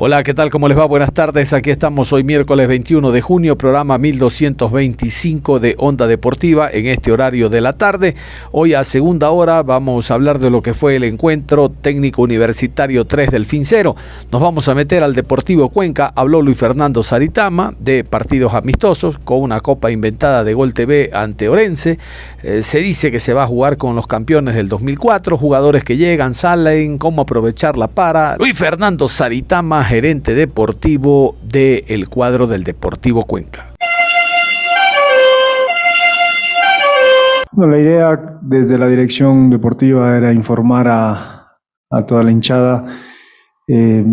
Hola, ¿qué tal? ¿Cómo les va? Buenas tardes. Aquí estamos hoy miércoles 21 de junio, programa 1225 de Onda Deportiva en este horario de la tarde. Hoy a segunda hora vamos a hablar de lo que fue el encuentro técnico universitario 3 del Fincero. Nos vamos a meter al Deportivo Cuenca. Habló Luis Fernando Saritama de partidos amistosos con una copa inventada de Gol TV ante Orense. Eh, se dice que se va a jugar con los campeones del 2004, jugadores que llegan, salen, cómo aprovecharla para. Luis Fernando Saritama gerente deportivo del cuadro del Deportivo Cuenca. la idea desde la dirección deportiva era informar a, toda la hinchada eh,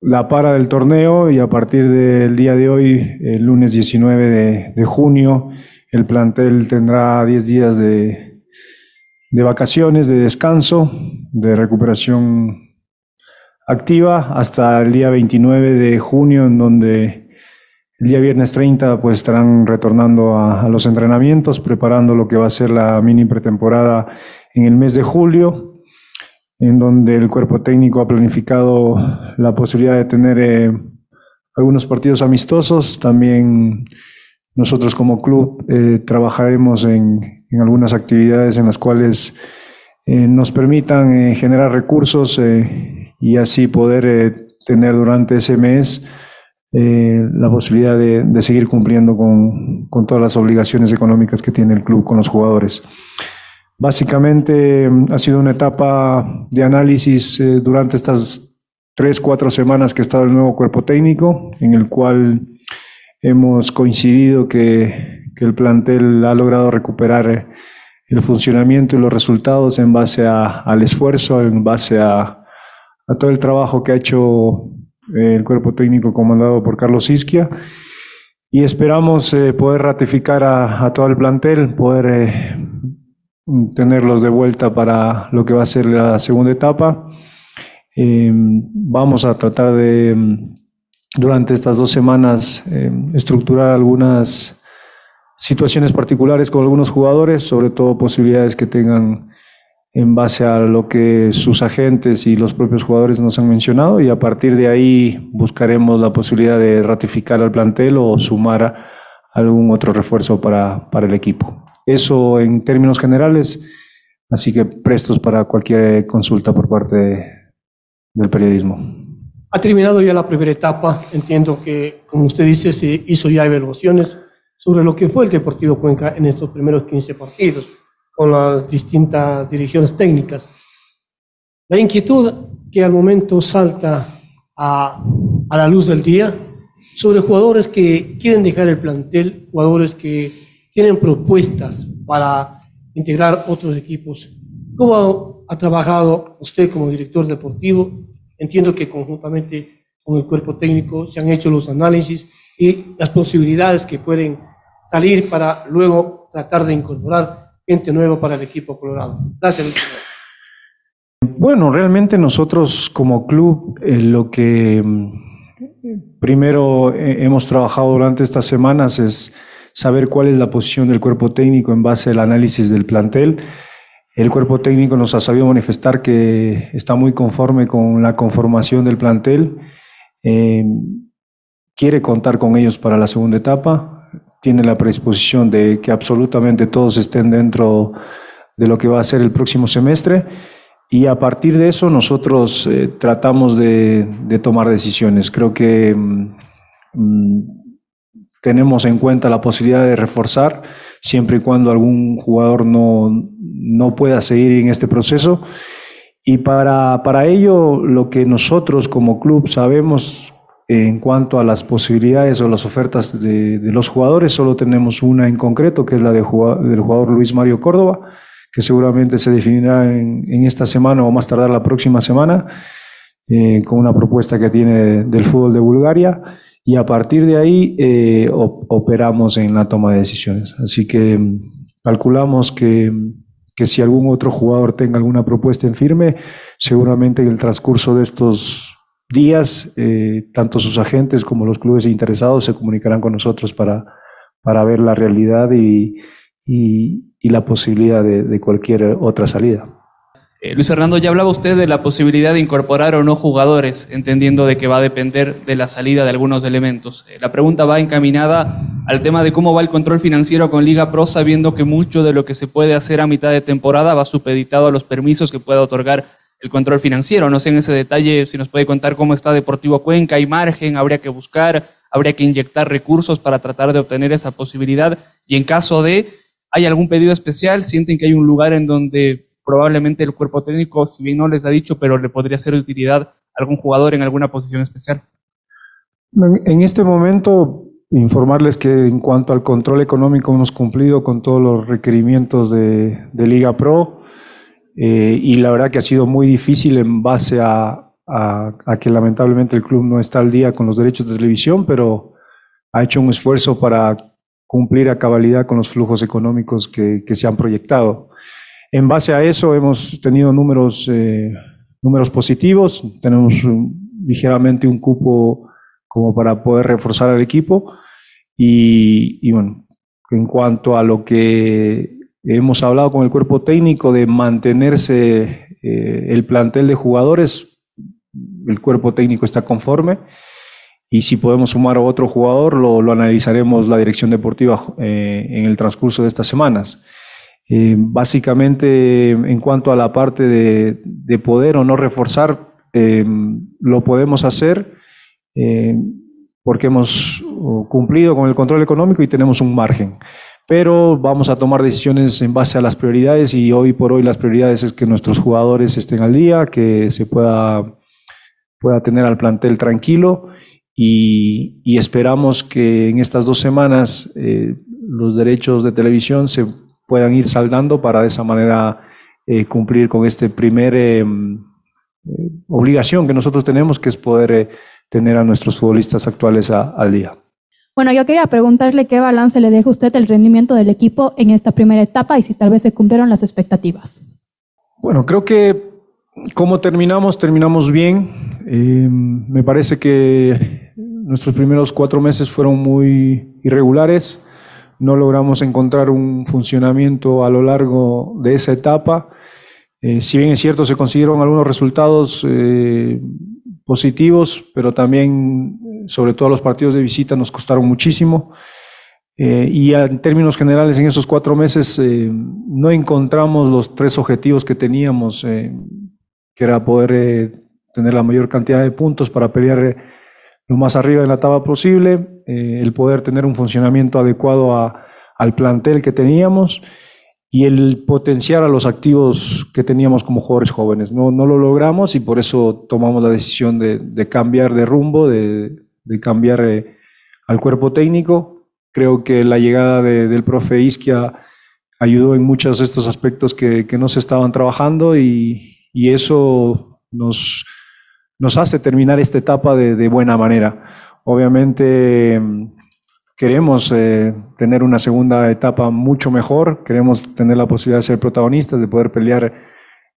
la para del torneo y a partir del día de hoy, el lunes 19 de, de junio, el plantel tendrá 10 días de, de vacaciones, de descanso, de recuperación activa hasta el día 29 de junio, en donde el día viernes 30 pues estarán retornando a, los entrenamientos, preparando lo que va a ser la mini pretemporada en el mes de julio, en donde el cuerpo técnico ha planificado la posibilidad de tener eh, algunos partidos amistosos. También nosotros como club eh, trabajaremos en, algunas actividades en las cuales eh, nos permitan generar recursos y así poder eh, tener durante ese mes eh, la posibilidad de, seguir cumpliendo con, con, todas las obligaciones económicas que tiene el club con los jugadores. Básicamente ha sido una etapa de análisis eh, durante estas tres, cuatro semanas que ha estado el nuevo cuerpo técnico, en el cual hemos coincidido que, que el plantel ha logrado recuperar el funcionamiento y los resultados en base a, al esfuerzo, en base a, a todo el trabajo que ha hecho eh, el cuerpo técnico comandado por Carlos Isquia y esperamos eh, poder ratificar a, todo el plantel, poder eh, tenerlos de vuelta para lo que va a ser la segunda etapa. vamos a tratar de, durante estas dos semanas, estructurar algunas situaciones particulares con algunos jugadores, sobre todo posibilidades que tengan en base a lo que sus agentes y los propios jugadores nos han mencionado y a partir de ahí buscaremos la posibilidad de ratificar al plantel o sumar algún otro refuerzo para, para el equipo. Eso en términos generales, así que prestos para cualquier consulta por parte del periodismo. Ha terminado ya la primera etapa, entiendo que, como usted dice, se hizo ya evaluaciones sobre lo que fue el Deportivo Cuenca en estos primeros 15 partidos con las distintas direcciones técnicas. La inquietud que al momento salta a, a, la luz del día sobre jugadores que quieren dejar el plantel, jugadores que tienen propuestas para integrar otros equipos. ¿Cómo ha trabajado usted como director deportivo? Entiendo que conjuntamente con el cuerpo técnico se han hecho los análisis y las posibilidades que pueden salir para luego tratar de incorporar gente nuevo para el equipo colorado. Gracias. Bueno, realmente nosotros como club eh, lo que mm, primero eh, hemos trabajado durante estas semanas es saber cuál es la posición del cuerpo técnico en base al análisis del plantel. El cuerpo técnico nos ha sabido manifestar que está muy conforme con la conformación del plantel, eh, quiere contar con ellos para la segunda etapa tiene la predisposición de que absolutamente todos estén dentro de lo que va a ser el próximo semestre y a partir de eso nosotros eh, tratamos de, tomar decisiones. Creo que mm, mm, tenemos en cuenta la posibilidad de reforzar siempre y cuando algún jugador no, no pueda seguir en este proceso. Y para, para ello, lo que nosotros como club sabemos en cuanto a las posibilidades o las ofertas de, los jugadores, solo tenemos una en concreto, que es la de, del jugador Luis Mario Córdoba que seguramente se definirá en, esta semana o más tardar la próxima semana, eh, con una propuesta que tiene del fútbol de Bulgaria, y a partir de ahí eh, operamos en la toma de decisiones. Así que mm, calculamos que, que, si algún otro jugador tenga alguna propuesta en firme, seguramente en el transcurso de estos días, eh, tanto sus agentes como los clubes interesados se comunicarán con nosotros para, para ver la realidad y, y, la posibilidad de, cualquier otra salida. Eh, Luis Fernando, ya hablaba usted de la posibilidad de incorporar o no jugadores, entendiendo de que va a depender de la salida de algunos elementos. Eh, la pregunta va encaminada al tema de cómo va el control financiero con Liga Pro, sabiendo que mucho de lo que se puede hacer a mitad de temporada va supeditado a los permisos que pueda otorgar el control financiero. No sé en ese detalle si nos puede contar cómo está Deportivo Cuenca, hay margen, habría que buscar, habría que inyectar recursos para tratar de obtener esa posibilidad y en caso de ¿Hay algún pedido especial? ¿Sienten que hay un lugar en donde probablemente el cuerpo técnico, si bien no les ha dicho, pero le podría ser de utilidad a algún jugador en alguna posición especial? En este momento, informarles que en cuanto al control económico hemos cumplido con todos los requerimientos de, Liga Pro eh, y la verdad que ha sido muy difícil en base a, a, que lamentablemente el club no está al día con los derechos de televisión, pero ha hecho un esfuerzo para cumplir a cabalidad con los flujos económicos que, se han proyectado. En base a eso hemos tenido números, eh, números positivos, tenemos ligeramente un cupo como para poder reforzar al equipo y, bueno, en cuanto a lo que hemos hablado con el cuerpo técnico de mantenerse eh, el plantel de jugadores, el cuerpo técnico está conforme y si podemos sumar a otro jugador, lo, analizaremos la dirección deportiva eh, en el transcurso de estas semanas. Eh, básicamente, en cuanto a la parte de, de poder o no reforzar, lo podemos hacer porque hemos cumplido con el control económico y tenemos un margen. Pero vamos a tomar decisiones en base a las prioridades y hoy por hoy las prioridades es que nuestros jugadores estén al día, que se pueda, pueda tener al plantel tranquilo y, esperamos que en estas dos semanas eh, los derechos de televisión se puedan ir saldando para de esa manera eh, cumplir con esta primer em, eh, obligación que nosotros tenemos, que es poder tener a nuestros futbolistas actuales al día. Bueno, yo quería preguntarle qué balance le deja usted el rendimiento del equipo en esta primera etapa y si tal vez se cumplieron las expectativas. Bueno, creo que como terminamos, terminamos bien. Em, me parece que nuestros primeros cuatro meses fueron muy irregulares, no logramos encontrar un funcionamiento a lo largo de esa etapa. Eh, si bien es cierto, se consiguieron algunos resultados eh, positivos, pero también, sobre todo los partidos de visita, nos costaron muchísimo. Eh, y en términos generales, en esos cuatro meses no encontramos los tres objetivos que teníamos, que era poder tener la mayor cantidad de puntos para pelear lo más arriba de la tabla posible, eh, el poder tener un funcionamiento adecuado a, al plantel que teníamos y el potenciar a los activos que teníamos como jugadores jóvenes. No, no lo logramos y por eso tomamos la decisión de, de cambiar de rumbo, de, de cambiar eh, al cuerpo técnico. Creo que la llegada del profe Isquia ayudó en muchos de estos aspectos que, que no se estaban trabajando y, y eso nos nos hace terminar esta etapa de, buena manera. Obviamente queremos eh, tener una segunda etapa mucho mejor, queremos tener la posibilidad de ser protagonistas, de poder pelear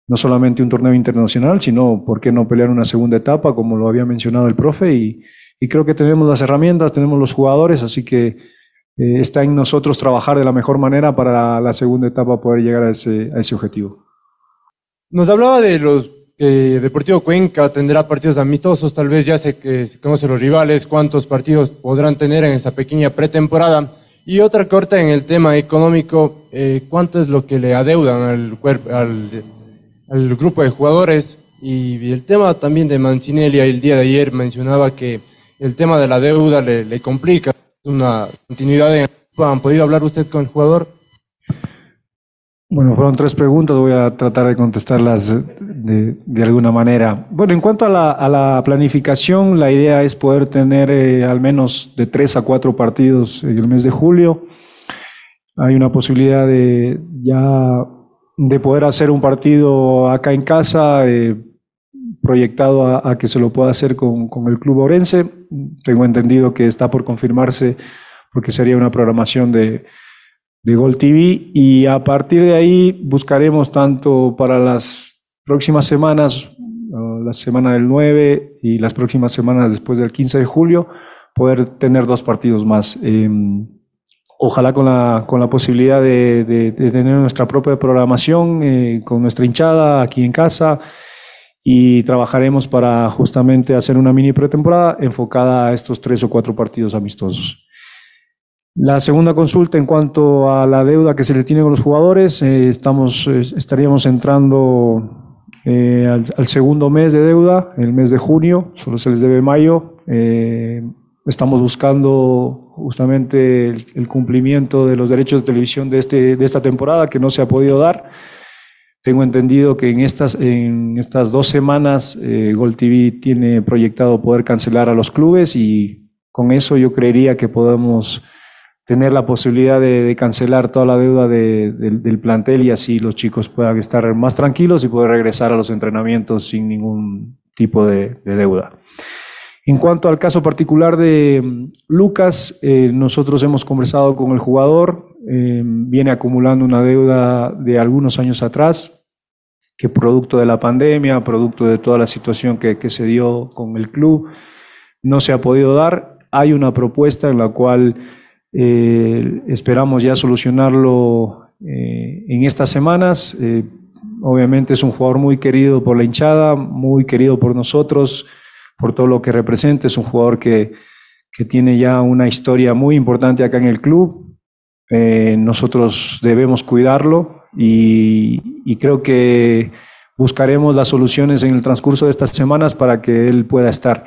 no solamente un torneo internacional, sino, ¿por qué no pelear una segunda etapa, como lo había mencionado el profe? Y, creo que tenemos las herramientas, tenemos los jugadores, así que eh, está en nosotros trabajar de la mejor manera para la segunda etapa poder llegar a ese, a ese objetivo. Nos hablaba de los que Deportivo Cuenca tendrá partidos amistosos, tal vez ya se, que se conocen los rivales, cuántos partidos podrán tener en esta pequeña pretemporada. Y otra corta en el tema económico, eh, ¿cuánto es lo que le adeudan al, al al grupo de jugadores y el tema también de Mancinelli el día de ayer mencionaba que el tema de la deuda le, le complica una continuidad. En, ¿Han podido hablar usted con el jugador? Bueno, fueron tres preguntas, voy a tratar de contestarlas de, de alguna manera. Bueno, en cuanto a la, a la planificación, la idea es poder tener eh, al menos de tres a cuatro partidos en el mes de julio. Hay una posibilidad de ya de poder hacer un partido acá en casa, eh, proyectado a, que se lo pueda hacer con, el Club Orense. Tengo entendido que está por confirmarse porque sería una programación de de Gol TV y a partir de ahí buscaremos tanto para las próximas semanas, la semana del 9 y las próximas semanas después del 15 de julio, poder tener dos partidos más. Eh, ojalá con la, con la posibilidad de tener nuestra propia programación eh, con nuestra hinchada aquí en casa y trabajaremos para justamente hacer una mini pretemporada enfocada a estos tres o cuatro partidos amistosos. La segunda consulta en cuanto a la deuda que se le tiene con los jugadores, eh, estamos, eh, estaríamos entrando eh, al, segundo mes de deuda, el mes de junio, solo se les debe mayo. estamos buscando justamente el, el, cumplimiento de los derechos de televisión de, este, de esta temporada que no se ha podido dar. Tengo entendido que en estas, en estas dos semanas Gol TV tiene proyectado poder cancelar a los clubes y con eso yo creería que podemos tener la posibilidad de, cancelar toda la deuda de, de, del plantel y así los chicos puedan estar más tranquilos y poder regresar a los entrenamientos sin ningún tipo de, deuda. En cuanto al caso particular de mm, Lucas, eh, nosotros hemos conversado con el jugador, eh, viene acumulando una deuda de algunos años atrás, que producto de la pandemia, producto de toda la situación que, se dio con el club, no se ha podido dar. Hay una propuesta en la cual eh, esperamos ya solucionarlo eh, en estas semanas. Eh, obviamente es un jugador muy querido por la hinchada, muy querido por nosotros, por todo lo que representa. Es un jugador que, que tiene ya una historia muy importante acá en el club. Eh, nosotros debemos cuidarlo y, creo que buscaremos las soluciones en el transcurso de estas semanas para que él pueda estar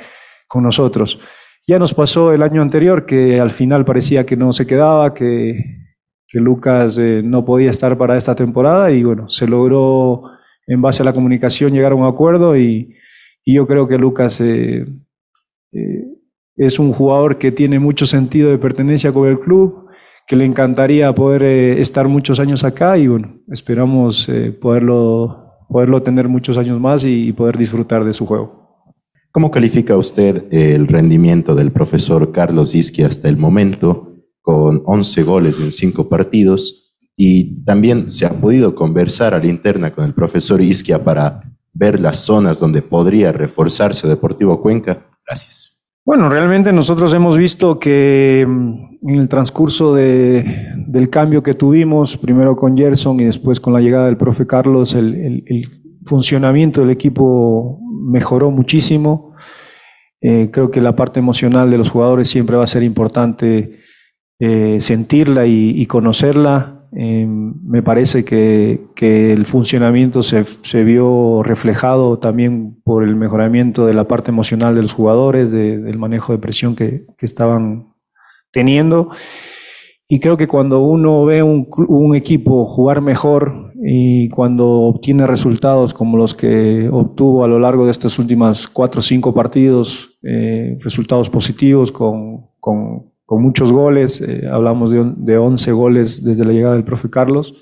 con nosotros. Ya nos pasó el año anterior que al final parecía que no se quedaba, que, que Lucas eh, no podía estar para esta temporada y bueno, se logró en base a la comunicación llegar a un acuerdo y yo creo que Lucas eh, eh, es un jugador que tiene mucho sentido de pertenencia con el club, que le encantaría poder eh, estar muchos años acá y bueno, esperamos eh, poderlo, poderlo tener muchos años más y, y poder disfrutar de su juego. ¿Cómo califica usted el rendimiento del profesor Carlos Isqui hasta el momento, con 11 goles en 5 partidos? Y también se ha podido conversar a la interna con el profesor Isquia para ver las zonas donde podría reforzarse Deportivo Cuenca. Gracias. Bueno, realmente nosotros hemos visto que mm, en el transcurso de, del cambio que tuvimos, primero con Gerson y después con la llegada del profe Carlos, el, funcionamiento del equipo mejoró muchísimo. Eh, creo que la parte emocional de los jugadores siempre va a ser importante eh, sentirla y, conocerla. Eh, me parece que, que el funcionamiento se, se, vio reflejado también por el mejoramiento de la parte emocional de los jugadores, de, del manejo de presión que, que estaban teniendo. Y creo que cuando uno ve un, un, equipo jugar mejor y cuando obtiene resultados como los que obtuvo a lo largo de estas últimas cuatro o cinco partidos, eh, resultados positivos con, con, con muchos goles, eh, hablamos de, de 11 goles desde la llegada del profe Carlos,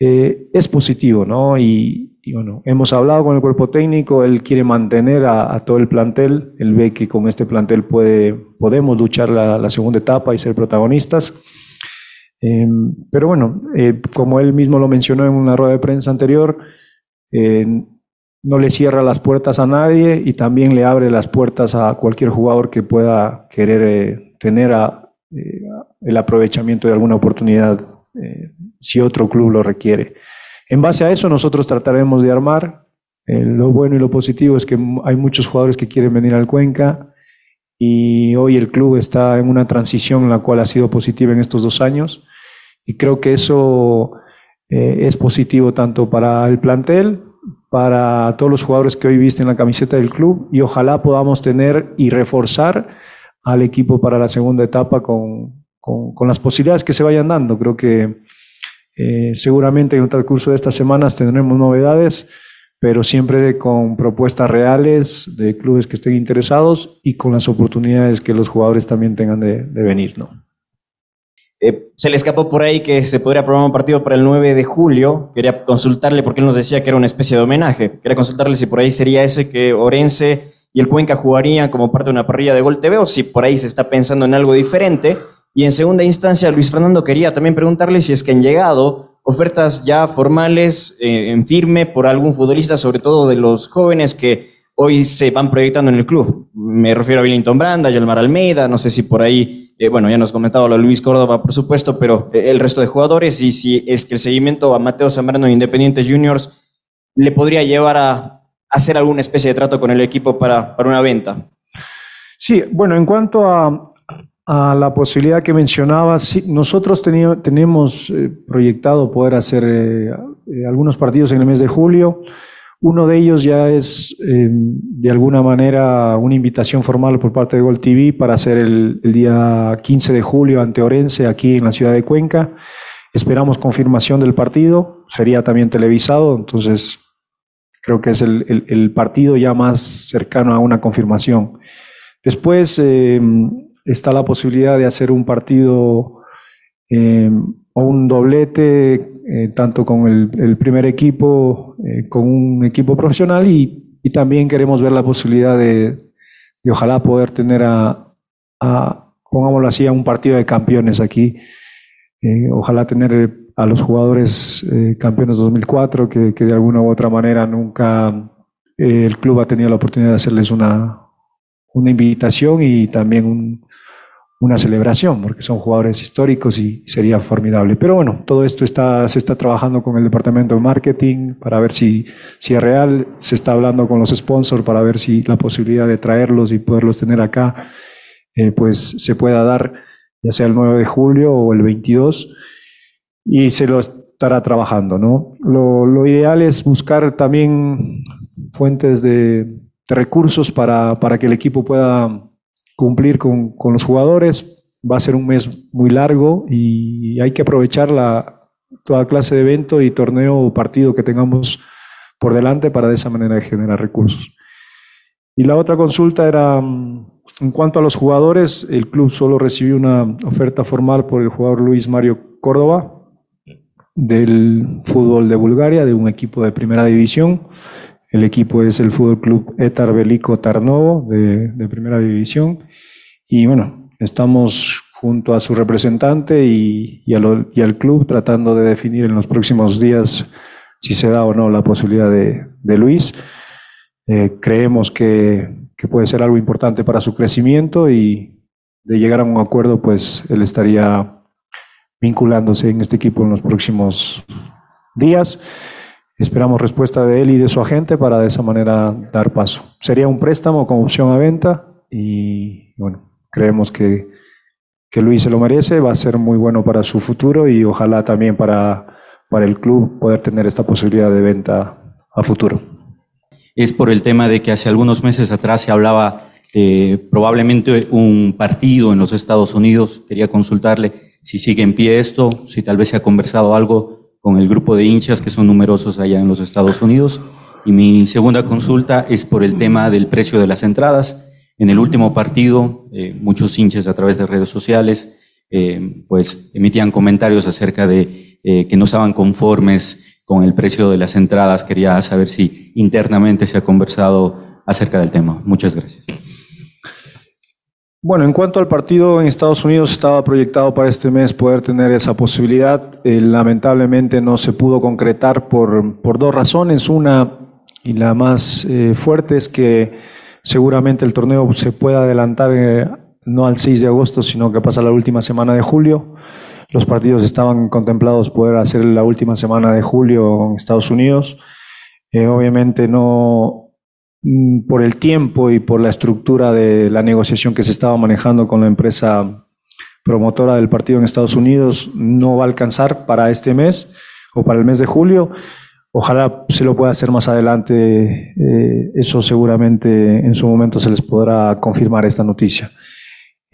eh, es positivo, ¿no? Y, y, bueno, hemos hablado con el cuerpo técnico, él quiere mantener a, todo el plantel, él ve que con este plantel puede, podemos luchar la, la segunda etapa y ser protagonistas. Eh, pero bueno, eh, como él mismo lo mencionó en una rueda de prensa anterior, eh, no le cierra las puertas a nadie y también le abre las puertas a cualquier jugador que pueda querer eh, tener el aprovechamiento de alguna oportunidad si otro club lo requiere. En base a eso nosotros trataremos de armar. lo bueno y lo positivo es que hay muchos jugadores que quieren venir al Cuenca y hoy el club está en una transición la cual ha sido positiva en estos dos años y creo que eso eh, es positivo tanto para el plantel, para todos los jugadores que hoy visten la camiseta del club y ojalá podamos tener y reforzar al equipo para la segunda etapa con, con, con las posibilidades que se vayan dando. Creo que eh, seguramente en el transcurso de estas semanas tendremos novedades, pero siempre con propuestas reales de clubes que estén interesados y con las oportunidades que los jugadores también tengan de, venir. ¿no? Eh, se le escapó por ahí que se podría programar un partido para el 9 de julio. Quería consultarle, porque él nos decía que era una especie de homenaje. Quería consultarle si por ahí sería ese que Orense y el Cuenca jugarían como parte de una parrilla de Gol TV o si por ahí se está pensando en algo diferente. Y en segunda instancia, Luis Fernando quería también preguntarle si es que han llegado ofertas ya formales eh, en firme por algún futbolista, sobre todo de los jóvenes que hoy se van proyectando en el club. Me refiero a Billington Branda, Yelmar Almeida, no sé si por ahí, eh, bueno, ya nos comentaba lo Luis Córdoba, por supuesto, pero eh, el resto de jugadores y si es que el seguimiento a Mateo Zambrano de Independiente Juniors le podría llevar a hacer alguna especie de trato con el equipo para, para una venta. Sí, bueno, en cuanto a, a la posibilidad que mencionabas, sí, nosotros tenemos eh, proyectado poder hacer eh, eh, algunos partidos en el mes de julio. Uno de ellos ya es eh, de alguna manera una invitación formal por parte de Gol TV para hacer el, día 15 de julio ante Orense aquí en la ciudad de Cuenca. Esperamos confirmación del partido, sería también televisado, entonces creo que es el, partido ya más cercano a una confirmación. Después eh, está la posibilidad de hacer un partido eh, o un doblete, eh, tanto con el, primer equipo, eh, con un equipo profesional y, también queremos ver la posibilidad de, ojalá poder tener a, pongámoslo así, a un partido de campeones aquí. Eh, ojalá tener a los jugadores campeones 2004 que, que de alguna u otra manera nunca el club ha tenido la oportunidad de hacerles una, una invitación y también un- una celebración, porque son jugadores históricos y sería formidable. Pero bueno, todo esto está, se está trabajando con el departamento de marketing para ver si, si es real, se está hablando con los sponsors para ver si la posibilidad de traerlos y poderlos tener acá, eh, pues se pueda dar, ya sea el 9 de julio o el 22, y se lo estará trabajando, ¿no? Lo, lo ideal es buscar también fuentes de, de recursos para, para que el equipo pueda cumplir con, con los jugadores. Va a ser un mes muy largo y hay que aprovechar la, toda clase de evento y torneo o partido que tengamos por delante para de esa manera generar recursos. Y la otra consulta era, mm, en cuanto a los jugadores, el club solo recibió una oferta formal por el jugador Luis Mario Córdoba del fútbol de Bulgaria, de un equipo de primera división. El equipo es el Fútbol Club Etar Belico Tarnovo de, de primera división. Y bueno, estamos junto a su representante y, y, a lo- y al club tratando de definir en los próximos días si se da o no la posibilidad de, de Luis. Eh, creemos que, que puede ser algo importante para su crecimiento y de llegar a un acuerdo, pues él estaría vinculándose en este equipo en los próximos días. Esperamos respuesta de él y de su agente para de esa manera dar paso. Sería un préstamo con opción a venta y bueno, creemos que, que Luis se lo merece, va a ser muy bueno para su futuro y ojalá también para, para el club poder tener esta posibilidad de venta a futuro. es por el tema de que hace algunos meses atrás se hablaba eh, probablemente un partido en los Estados Unidos. Quería consultarle si sigue en pie esto, si tal vez se ha conversado algo con el grupo de hinchas que son numerosos allá en los Estados Unidos. Y mi segunda consulta es por el tema del precio de las entradas. En el último partido, eh, muchos hinchas a través de redes sociales eh, pues emitían comentarios acerca de eh, que no estaban conformes con el precio de las entradas. Quería saber si internamente se ha conversado acerca del tema. Muchas gracias. Bueno, en cuanto al partido en Estados Unidos, estaba proyectado para este mes poder tener esa posibilidad. Eh, lamentablemente no se pudo concretar por, por dos razones. Una, y la más eh, fuerte, es que seguramente el torneo se pueda adelantar eh, no al 6 de agosto, sino que pasa la última semana de julio. Los partidos estaban contemplados poder hacer la última semana de julio en Estados Unidos. Obviamente no, por el tiempo y por la estructura de la negociación que se estaba manejando con la empresa promotora del partido en Estados Unidos, no va a alcanzar para este mes o para el mes de julio. Ojalá se lo pueda hacer más adelante. eh, eso seguramente en su momento se les podrá confirmar esta noticia.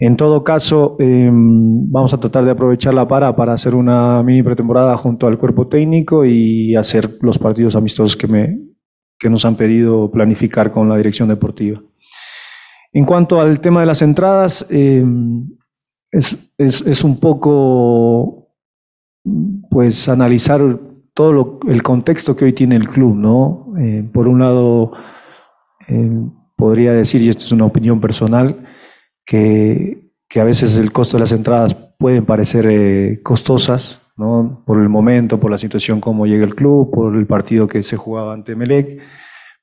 En todo caso, eh, vamos a tratar de aprovechar la para para hacer una mini pretemporada junto al cuerpo técnico y hacer los partidos amistosos que, me, que nos han pedido planificar con la dirección deportiva. En cuanto al tema de las entradas, eh, es, es- es un poco pues analizar todo lo- el contexto que hoy tiene el club, ¿no? Eh, por un lado, eh, podría decir, y esto es una opinión personal, que, que a veces el costo de las entradas pueden parecer costosas, Por el momento, por la situación como llega el club, por el partido que se jugaba ante Melec,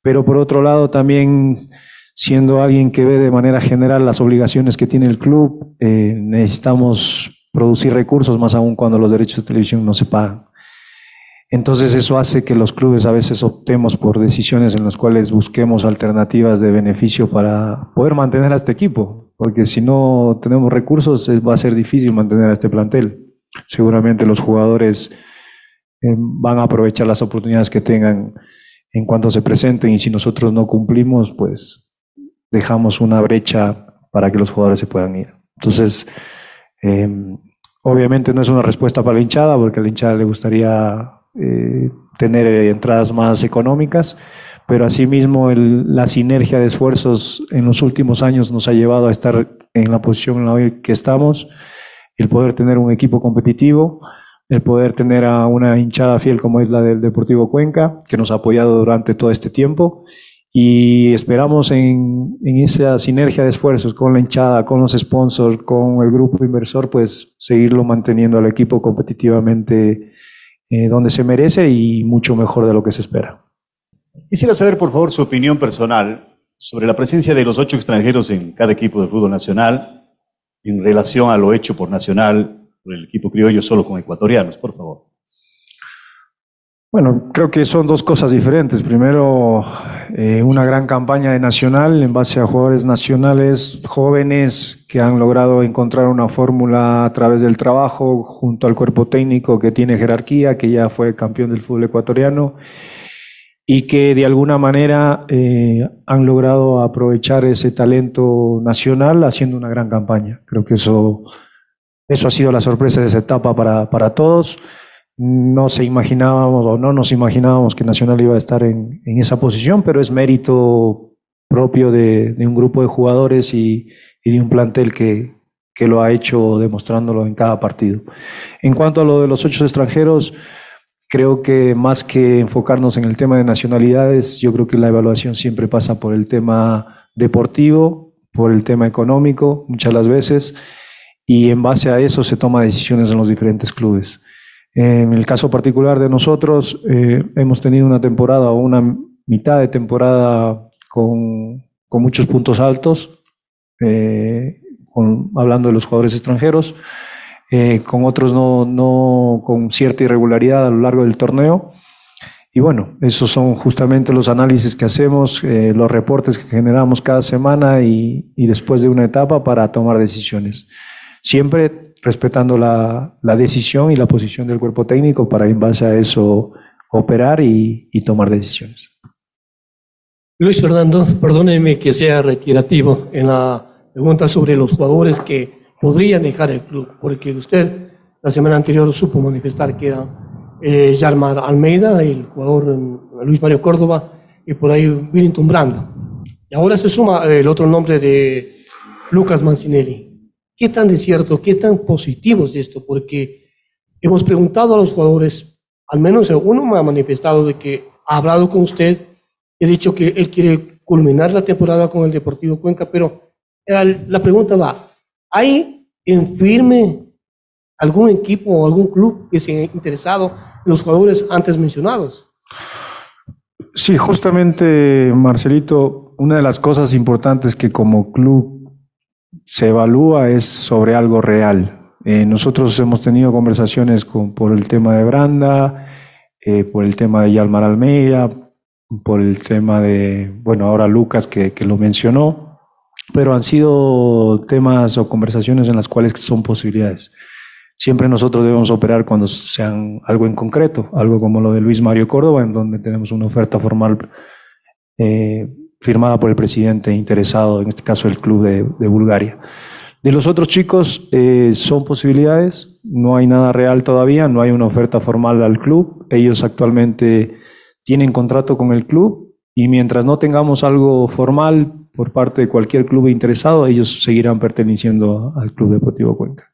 pero por otro lado también siendo alguien que ve de manera general las obligaciones que tiene el club, eh, necesitamos producir recursos, más aún cuando los derechos de televisión no se pagan. Entonces eso hace que los clubes a veces optemos por decisiones en las cuales busquemos alternativas de beneficio para poder mantener a este equipo, porque si no tenemos recursos va a ser difícil mantener a este plantel. Seguramente los jugadores eh, van a aprovechar las oportunidades que tengan en cuanto se presenten y si nosotros no cumplimos, pues dejamos una brecha para que los jugadores se puedan ir. Entonces, eh, obviamente no es una respuesta para la hinchada, porque a la hinchada le gustaría eh, tener eh, entradas más económicas, pero asimismo la sinergia de esfuerzos en los últimos años nos ha llevado a estar en la posición en la que estamos, el poder tener un equipo competitivo, el poder tener a una hinchada fiel como es la del Deportivo Cuenca, que nos ha apoyado durante todo este tiempo. Y esperamos en, esa sinergia de esfuerzos con la hinchada, con los sponsors, con el grupo inversor, pues seguirlo manteniendo al equipo competitivamente eh, donde se merece y mucho mejor de lo que se espera. Quisiera saber, por favor, su opinión personal sobre la presencia de los ocho extranjeros en cada equipo de fútbol nacional en relación a lo hecho por Nacional, por el equipo criollo, solo con ecuatorianos, por favor. Bueno, creo que son dos cosas diferentes. Primero, eh, una gran campaña de Nacional en base a jugadores nacionales jóvenes que han logrado encontrar una fórmula a través del trabajo junto al cuerpo técnico que tiene jerarquía, que ya fue campeón del fútbol ecuatoriano y que de alguna manera eh, han logrado aprovechar ese talento nacional haciendo una gran campaña. Creo que eso, eso ha sido la sorpresa de esa etapa para, para todos. No se imaginábamos o no nos imaginábamos que Nacional iba a estar en, en esa posición, pero es mérito propio de, de un grupo de jugadores y, y de un plantel que, que lo ha hecho demostrándolo en cada partido. En cuanto a lo de los ocho extranjeros, creo que más que enfocarnos en el tema de nacionalidades, yo creo que la evaluación siempre pasa por el tema deportivo, por el tema económico, muchas las veces, y en base a eso se toma decisiones en los diferentes clubes. En el caso particular de nosotros, eh, hemos tenido una temporada o una mitad de temporada con, muchos puntos altos, eh, hablando de los jugadores extranjeros, eh, con otros no, no con cierta irregularidad a lo largo del torneo. Y bueno, esos son justamente los análisis que hacemos, eh, los reportes que generamos cada semana y, y después de una etapa para tomar decisiones. Siempre respetando la, la decisión y la posición del cuerpo técnico para en base a eso operar y, y tomar decisiones. Luis Fernando, perdóneme que sea retirativo en la pregunta sobre los jugadores que podrían dejar el club, porque usted la semana anterior supo manifestar que era eh, Yarmar Almeida, el jugador eh, Luis Mario Córdoba y por ahí Willington Branda. Y ahora se suma eh, el otro nombre de Lucas Mancinelli. ¿Qué tan de cierto, qué tan positivo es esto? Porque hemos preguntado a los jugadores, al menos uno me ha manifestado de que ha hablado con usted ha dicho que él quiere culminar la temporada con el Deportivo Cuenca, pero el- la pregunta va, ¿hay en firme algún equipo o algún club que se ha interesado en los jugadores antes mencionados? Sí, justamente, Marcelito, una de las cosas importantes que como club se evalúa es sobre algo real. Eh, nosotros hemos tenido conversaciones con, por el tema de Branda, eh, por el tema de Yalmar Almeida, por el tema de, bueno, ahora Lucas que, que lo mencionó, pero han sido temas o conversaciones en las cuales son posibilidades. Siempre nosotros debemos operar cuando sean algo en concreto, algo como lo de Luis Mario Córdoba, en donde tenemos una oferta formal eh, firmada por el presidente interesado, en este caso el club de, Bulgaria. De los otros chicos eh, son posibilidades, no hay nada real todavía, no hay una oferta formal al club. Ellos actualmente tienen contrato con el club y mientras no tengamos algo formal por parte de cualquier club interesado, ellos seguirán perteneciendo al Club Deportivo Cuenca.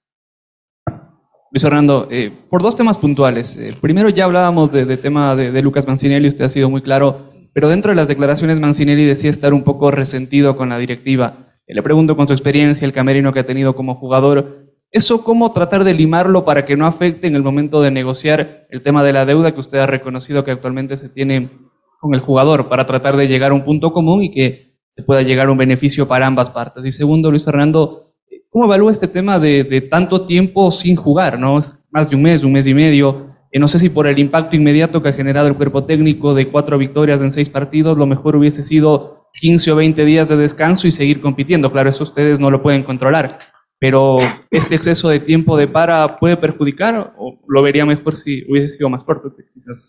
Luis Hernando, eh, por dos temas puntuales. Eh, primero ya hablábamos de, tema de, de Lucas Mancinelli, usted ha sido muy claro pero dentro de las declaraciones Mancinelli decía estar un poco resentido con la directiva. Le pregunto con su experiencia, el camerino que ha tenido como jugador, ¿eso cómo tratar de limarlo para que no afecte en el momento de negociar el tema de la deuda que usted ha reconocido que actualmente se tiene con el jugador para tratar de llegar a un punto común y que se pueda llegar a un beneficio para ambas partes? Y segundo, Luis Fernando, ¿cómo evalúa este tema de, de tanto tiempo sin jugar? ¿no? Más de un mes, un mes y medio no sé si por el impacto inmediato que ha generado el cuerpo técnico de cuatro victorias en seis partidos, lo mejor hubiese sido 15 o 20 días de descanso y seguir compitiendo. Claro, eso ustedes no lo pueden controlar. Pero este exceso de tiempo de para puede perjudicar o lo vería mejor si hubiese sido más corto, quizás.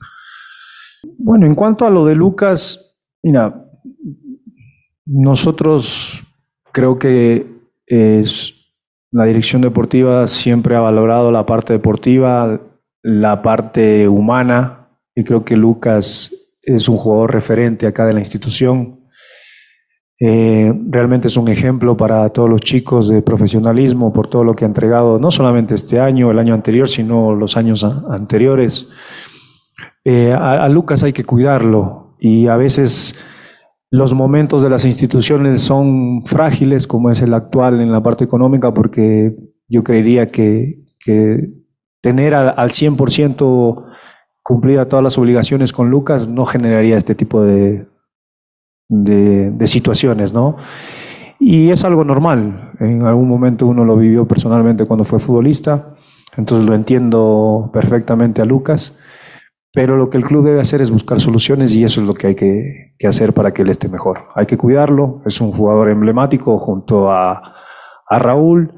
Bueno, en cuanto a lo de Lucas, mira, nosotros creo que es, la dirección deportiva siempre ha valorado la parte deportiva, la parte humana y creo que Lucas es un jugador referente acá de la institución. Eh, realmente es un ejemplo para todos los chicos de profesionalismo por todo lo que ha entregado, no solamente este año, el año anterior, sino los años anteriores. Eh, a, Lucas hay que cuidarlo y a veces los momentos de las instituciones son frágiles, como es el actual en la parte económica, porque yo creería que, tener al, 100% cumplida todas las obligaciones con Lucas no generaría este tipo de, de, situaciones, ¿no? Y es algo normal. En algún momento uno lo vivió personalmente cuando fue futbolista, entonces lo entiendo perfectamente a Lucas, pero lo que el club debe hacer es buscar soluciones y eso es lo que hay que, que hacer para que él esté mejor. Hay que cuidarlo, es un jugador emblemático junto a, a Raúl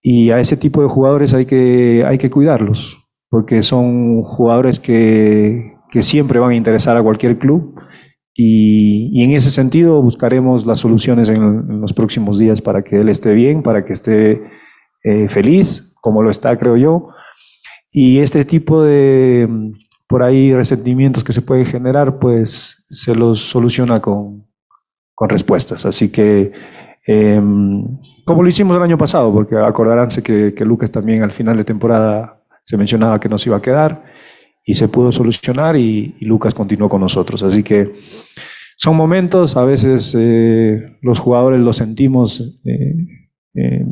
y a ese tipo de jugadores hay que, hay que cuidarlos, porque son jugadores que, que siempre van a interesar a cualquier club. Y, y en ese sentido buscaremos las soluciones en, los próximos días para que él esté bien, para que esté eh, feliz, como lo está, creo yo. Y este tipo de, por ahí, resentimientos que se pueden generar, pues se los soluciona con, con respuestas. Así que Em, como lo hicimos el año pasado, porque acordaránse que, que, Lucas también al final de temporada se mencionaba que nos iba a quedar y se pudo solucionar y, Lucas continuó con nosotros. Así que son momentos, a veces eh, los jugadores lo sentimos eh, eh,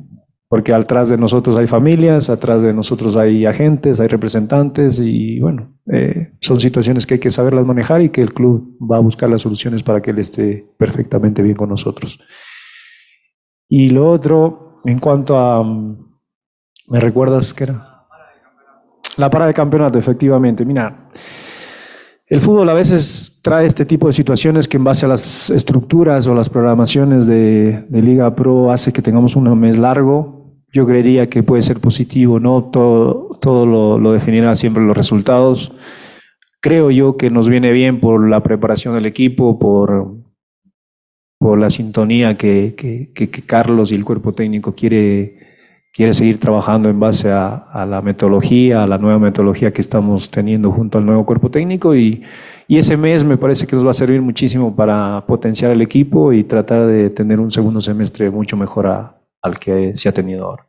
porque atrás de nosotros hay familias, atrás de nosotros hay agentes, hay representantes y bueno, son situaciones que hay que saberlas manejar y que el club va a buscar las soluciones para que él esté perfectamente bien con nosotros. Y lo otro, en cuanto a... ¿Me recuerdas qué era? La parada de campeonato, efectivamente. Mira, el fútbol a veces trae este tipo de situaciones que en base a las estructuras o las programaciones de, Liga Pro hace que tengamos un mes largo. Yo creería que puede ser positivo, ¿no? Todo, lo, lo definirá siempre los resultados. Creo yo que nos viene bien por la preparación del equipo, por, por la sintonía que, que, Carlos y el cuerpo técnico quiere, quiere seguir trabajando en base a, la metodología, a la nueva metodología que estamos teniendo junto al nuevo cuerpo técnico y, y, ese mes me parece que nos va a servir muchísimo para potenciar el equipo y tratar de tener un segundo semestre mucho mejor al que se ha tenido ahora.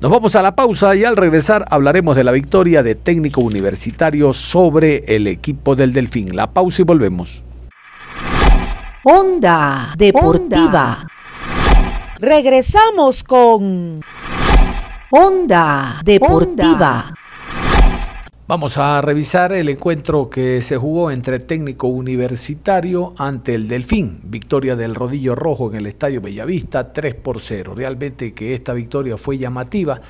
Nos vamos a la pausa y al regresar hablaremos de la victoria de técnico universitario sobre el equipo del Delfín. La pausa y volvemos. Onda Deportiva. Regresamos con Onda Deportiva. Vamos a revisar el encuentro que se jugó entre técnico universitario ante el Delfín. Victoria del Rodillo Rojo en el Estadio Bellavista, 3 por 0. Realmente que esta victoria fue llamativa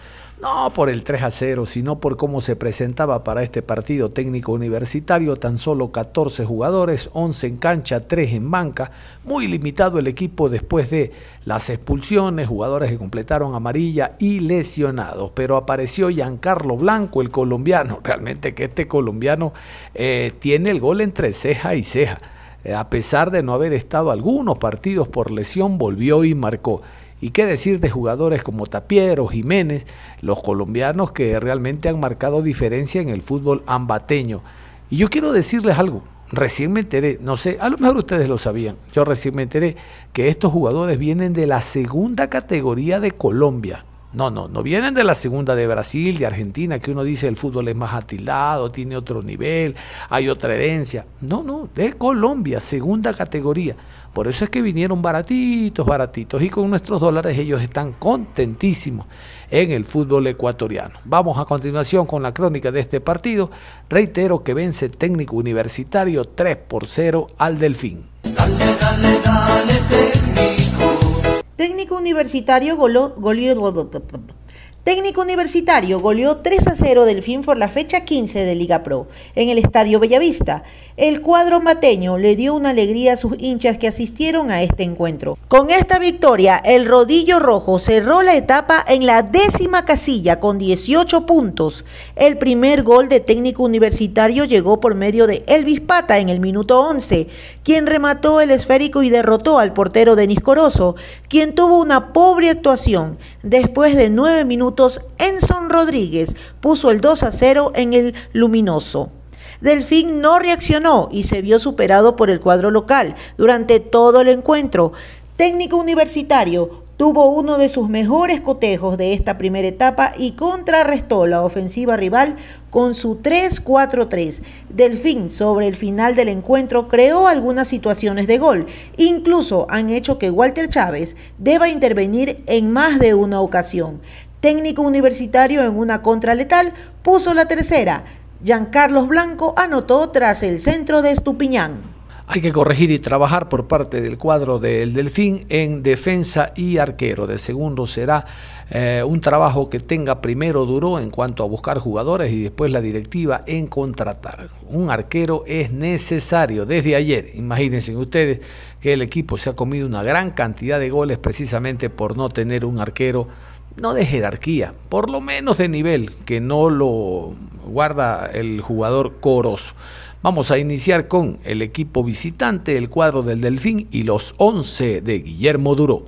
no por el 3 a 0, sino por cómo se presentaba para este partido técnico universitario, tan solo 14 jugadores, 11 en cancha, 3 en banca, muy limitado el equipo después de las expulsiones, jugadores que completaron amarilla y lesionados, pero apareció Giancarlo Blanco, el colombiano, realmente que este colombiano eh, tiene el gol entre ceja y ceja, eh, a pesar de no haber estado algunos partidos por lesión, volvió y marcó. Y qué decir de jugadores como Tapiero, Jiménez, los colombianos que realmente han marcado diferencia en el fútbol ambateño. Y yo quiero decirles algo, recién me enteré, no sé, a lo mejor ustedes lo sabían, yo recién me enteré que estos jugadores vienen de la segunda categoría de Colombia. No, no, no vienen de la segunda de Brasil, de Argentina, que uno dice el fútbol es más atildado, tiene otro nivel, hay otra herencia. No, no, de Colombia, segunda categoría. Por eso es que vinieron baratitos, baratitos, y con nuestros dólares ellos están contentísimos en el fútbol ecuatoriano. Vamos a continuación con la crónica de este partido. Reitero que vence técnico universitario 3 por 0 al Delfín. Dale, dale, dale, técnico. Técnico universitario goló, Técnico Universitario goleó 3 a 0 Delfín por la fecha 15 de Liga Pro en el Estadio Bellavista. El cuadro mateño le dio una alegría a sus hinchas que asistieron a este encuentro. Con esta victoria, el Rodillo Rojo cerró la etapa en la décima casilla con 18 puntos. El primer gol de técnico universitario llegó por medio de Elvis Pata en el minuto 11, quien remató el esférico y derrotó al portero Denis Corozo, quien tuvo una pobre actuación. Después de nueve minutos, Enson Rodríguez puso el 2 a 0 en el luminoso. Delfín no reaccionó y se vio superado por el cuadro local durante todo el encuentro. Técnico universitario tuvo uno de sus mejores cotejos de esta primera etapa y contrarrestó la ofensiva rival con su 3-4-3. Delfín sobre el final del encuentro creó algunas situaciones de gol. Incluso han hecho que Walter Chávez deba intervenir en más de una ocasión. Técnico universitario en una contra letal puso la tercera. Giancarlos Blanco anotó tras el centro de Estupiñán. Hay que corregir y trabajar por parte del cuadro del Delfín en defensa y arquero. De segundo será eh, un trabajo que tenga primero duro en cuanto a buscar jugadores y después la directiva en contratar. Un arquero es necesario desde ayer. Imagínense ustedes que el equipo se ha comido una gran cantidad de goles precisamente por no tener un arquero no de jerarquía, por lo menos de nivel, que no lo guarda el jugador Coros. Vamos a iniciar con el equipo visitante, el cuadro del Delfín y los 11 de Guillermo Duró.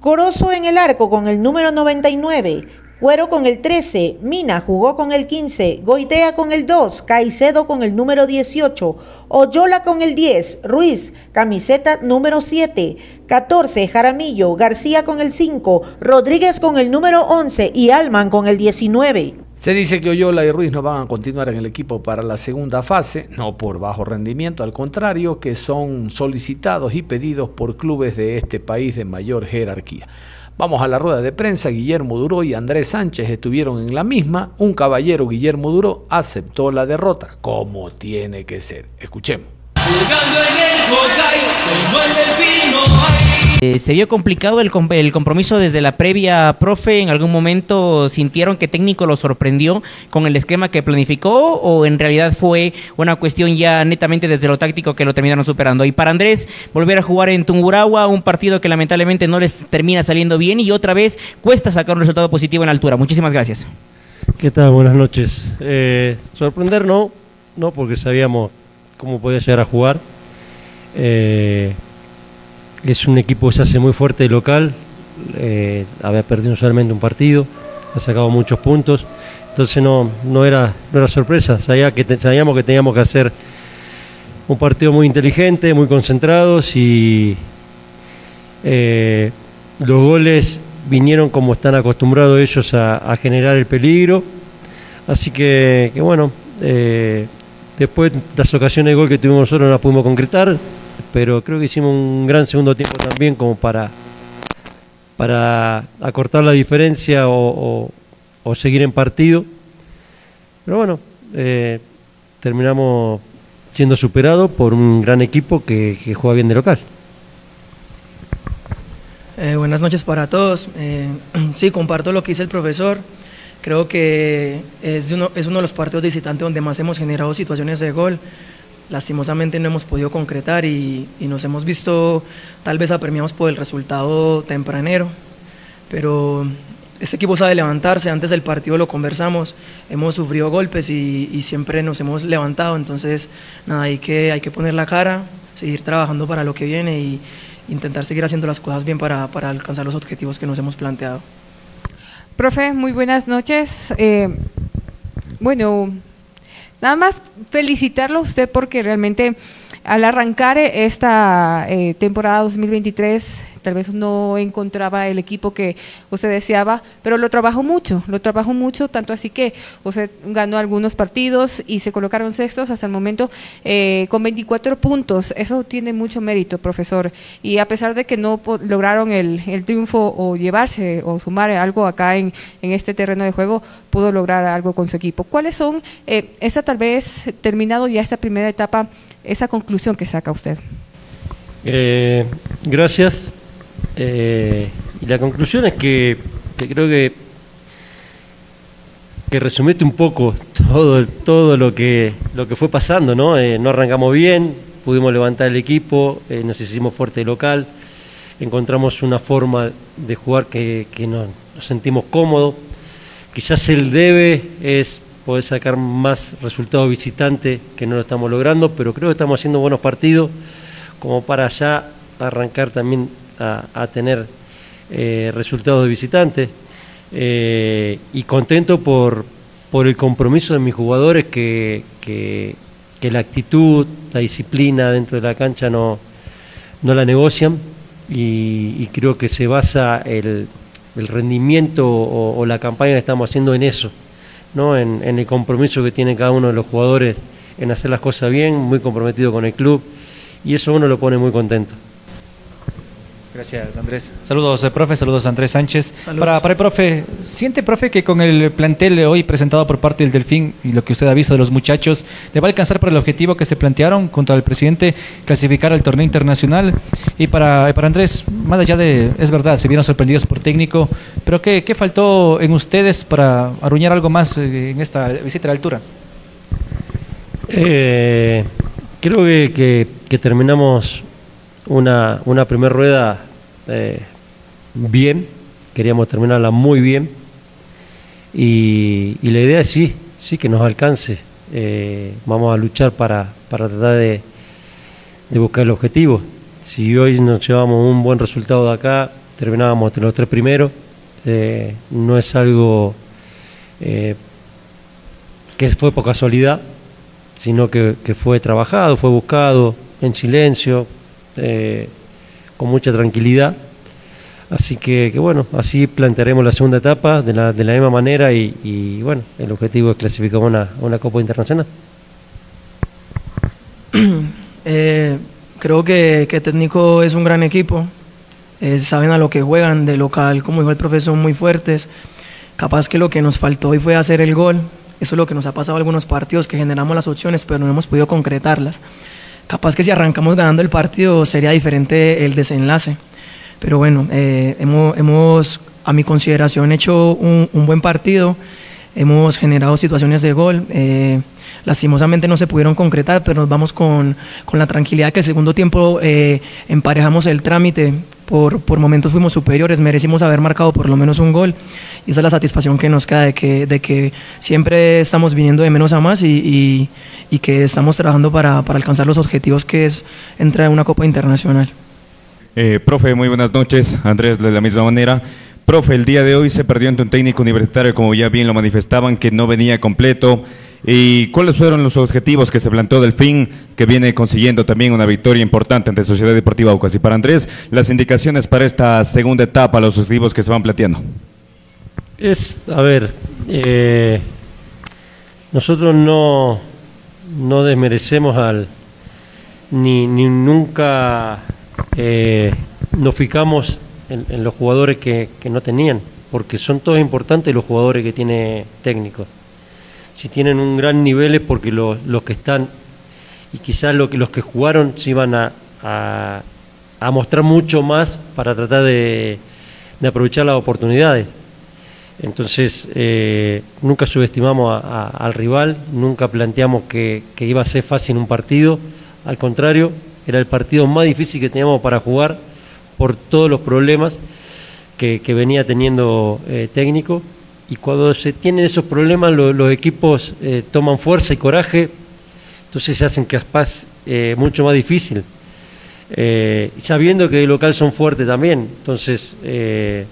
Corozo en el arco con el número 99, Cuero con el 13, Mina jugó con el 15, Goitea con el 2, Caicedo con el número 18, Oyola con el 10, Ruiz, camiseta número 7, 14, Jaramillo, García con el 5, Rodríguez con el número 11 y Alman con el 19. Se dice que Oyola y Ruiz no van a continuar en el equipo para la segunda fase, no por bajo rendimiento, al contrario, que son solicitados y pedidos por clubes de este país de mayor jerarquía. Vamos a la rueda de prensa, Guillermo Duró y Andrés Sánchez estuvieron en la misma, un caballero Guillermo Duró aceptó la derrota, como tiene que ser. Escuchemos. Eh, se vio complicado el, compromiso desde la previa, profe. ¿En algún momento sintieron que técnico lo sorprendió con el esquema que planificó o en realidad fue una cuestión ya netamente desde lo táctico que lo terminaron superando? Y para Andrés, volver a jugar en Tungurahua, un partido que lamentablemente no les termina saliendo bien y otra vez cuesta sacar un resultado positivo en altura. Muchísimas gracias. ¿Qué tal? Buenas noches. Eh, sorprender no, no, porque sabíamos cómo podía llegar a jugar. Eh, es un equipo que se hace muy fuerte local, eh, había perdido solamente un partido, ha sacado muchos puntos, entonces no, no, era, no era sorpresa, sabía que sabíamos que teníamos que hacer un partido muy inteligente, muy concentrados y eh, los goles vinieron como están acostumbrados ellos a, generar el peligro, así que, bueno, eh, después las ocasiones de gol que tuvimos nosotros no las pudimos concretar, pero creo que hicimos un gran segundo tiempo también como para, para acortar la diferencia o, seguir en partido. Pero bueno, eh, terminamos siendo superados por un gran equipo que, juega bien de local. Eh, buenas noches para todos. Eh, sí, comparto lo que dice el profesor. Creo que es uno, es uno de los partidos de visitante donde más hemos generado situaciones de gol. Lastimosamente no hemos podido concretar y, nos hemos visto tal vez apremiados por el resultado tempranero. Pero este equipo sabe levantarse, antes del partido lo conversamos, hemos sufrido golpes y, y, siempre nos hemos levantado, entonces nada, hay que, hay que poner la cara, seguir trabajando para lo que viene y intentar seguir haciendo las cosas bien para, para alcanzar los objetivos que nos hemos planteado. Profe, muy buenas noches. Eh, bueno, nada más felicitarlo a usted porque realmente al arrancar esta eh, temporada 2023 tal vez no encontraba el equipo que usted deseaba, pero lo trabajó mucho, lo trabajó mucho, tanto así que usted ganó algunos partidos y se colocaron sextos hasta el momento eh, con 24 puntos. Eso tiene mucho mérito, profesor. Y a pesar de que no lograron el, el triunfo o llevarse o sumar algo acá en, en, este terreno de juego, pudo lograr algo con su equipo. ¿Cuáles son, eh, esa tal vez terminado ya esta primera etapa, esa conclusión que saca usted? Eh, gracias. Eh, y la conclusión es que, que, creo que que resumiste un poco todo, todo lo que lo que fue pasando, ¿no? Eh, no arrancamos bien, pudimos levantar el equipo, eh, nos hicimos fuerte local, encontramos una forma de jugar que, que nos, sentimos cómodos. Quizás el debe es poder sacar más resultados visitantes que no lo estamos logrando, pero creo que estamos haciendo buenos partidos como para ya arrancar también a, tener eh, resultados de visitante eh, y contento por, por el compromiso de mis jugadores que, que, la actitud, la disciplina dentro de la cancha no, no la negocian y, creo que se basa el, el rendimiento o, o, la campaña que estamos haciendo en eso, ¿no? En, en el compromiso que tiene cada uno de los jugadores en hacer las cosas bien, muy comprometido con el club y eso uno lo pone muy contento. Gracias, Andrés. Saludos, eh, profe. Saludos, Andrés Sánchez. Saludos. Para, para el profe, ¿siente, profe, que con el plantel hoy presentado por parte del Delfín y lo que usted ha visto de los muchachos, le va a alcanzar para el objetivo que se plantearon contra el presidente, clasificar al torneo internacional? Y para, para Andrés, más allá de, es verdad, se vieron sorprendidos por técnico, pero ¿qué, qué faltó en ustedes para arruñar algo más eh, en esta visita a la altura? Eh, creo que, que, que terminamos una, una primera rueda eh, bien, queríamos terminarla muy bien y, la idea es sí, sí que nos alcance. Eh, vamos a luchar para, para tratar de, de, buscar el objetivo. Si hoy nos llevamos un buen resultado de acá, terminábamos entre los tres primeros, eh, no es algo que fue por casualidad, sino que fue trabajado, fue buscado en silencio, eh, con mucha tranquilidad. Así que, que, bueno, así plantearemos la segunda etapa de la, de la misma manera y, y, bueno, el objetivo es clasificar una, una Copa Internacional. Eh, creo que, que, técnico es un gran equipo, eh, saben a lo que juegan de local, como dijo el profesor, muy fuertes. Capaz que lo que nos faltó hoy fue hacer el gol. Eso es lo que nos ha pasado en algunos partidos, que generamos las opciones, pero no hemos podido concretarlas. Capaz que si arrancamos ganando el partido sería diferente el desenlace. Pero bueno, eh, hemos, a mi consideración, hecho un, un, buen partido. Hemos generado situaciones de gol. Eh, lastimosamente no se pudieron concretar, pero nos vamos con, con la tranquilidad que el segundo tiempo eh, emparejamos el trámite. Por, por, momentos fuimos superiores, merecimos haber marcado por lo menos un gol. Y esa es la satisfacción que nos queda de que, de que siempre estamos viniendo de menos a más y, y, y que estamos trabajando para, para, alcanzar los objetivos que es entrar en una Copa Internacional. Eh, profe, muy buenas noches. Andrés, de la misma manera. Profe, el día de hoy se perdió ante un técnico universitario, como ya bien lo manifestaban, que no venía completo. ¿Y cuáles fueron los objetivos que se planteó Delfín, que viene consiguiendo también una victoria importante ante Sociedad Deportiva Aucas? Y para Andrés, las indicaciones para esta segunda etapa, los objetivos que se van planteando. Es, a ver, eh, nosotros no, no desmerecemos al, ni, ni nunca eh, nos fijamos en, en los jugadores que, que, no tenían, porque son todos importantes los jugadores que tiene técnico. Si tienen un gran nivel es porque los, los que están, y quizás lo los que jugaron se iban a, a, mostrar mucho más para tratar de, de aprovechar las oportunidades. Entonces, eh, nunca subestimamos al rival, nunca planteamos que, que iba a ser fácil un partido, al contrario, era el partido más difícil que teníamos para jugar por todos los problemas que, que venía teniendo eh, técnico. Y cuando se tienen esos problemas, lo- los equipos eh, toman fuerza y coraje, entonces se hacen capaz eh, mucho más difícil. Eh, sabiendo que de local son fuertes también. Entonces, eh,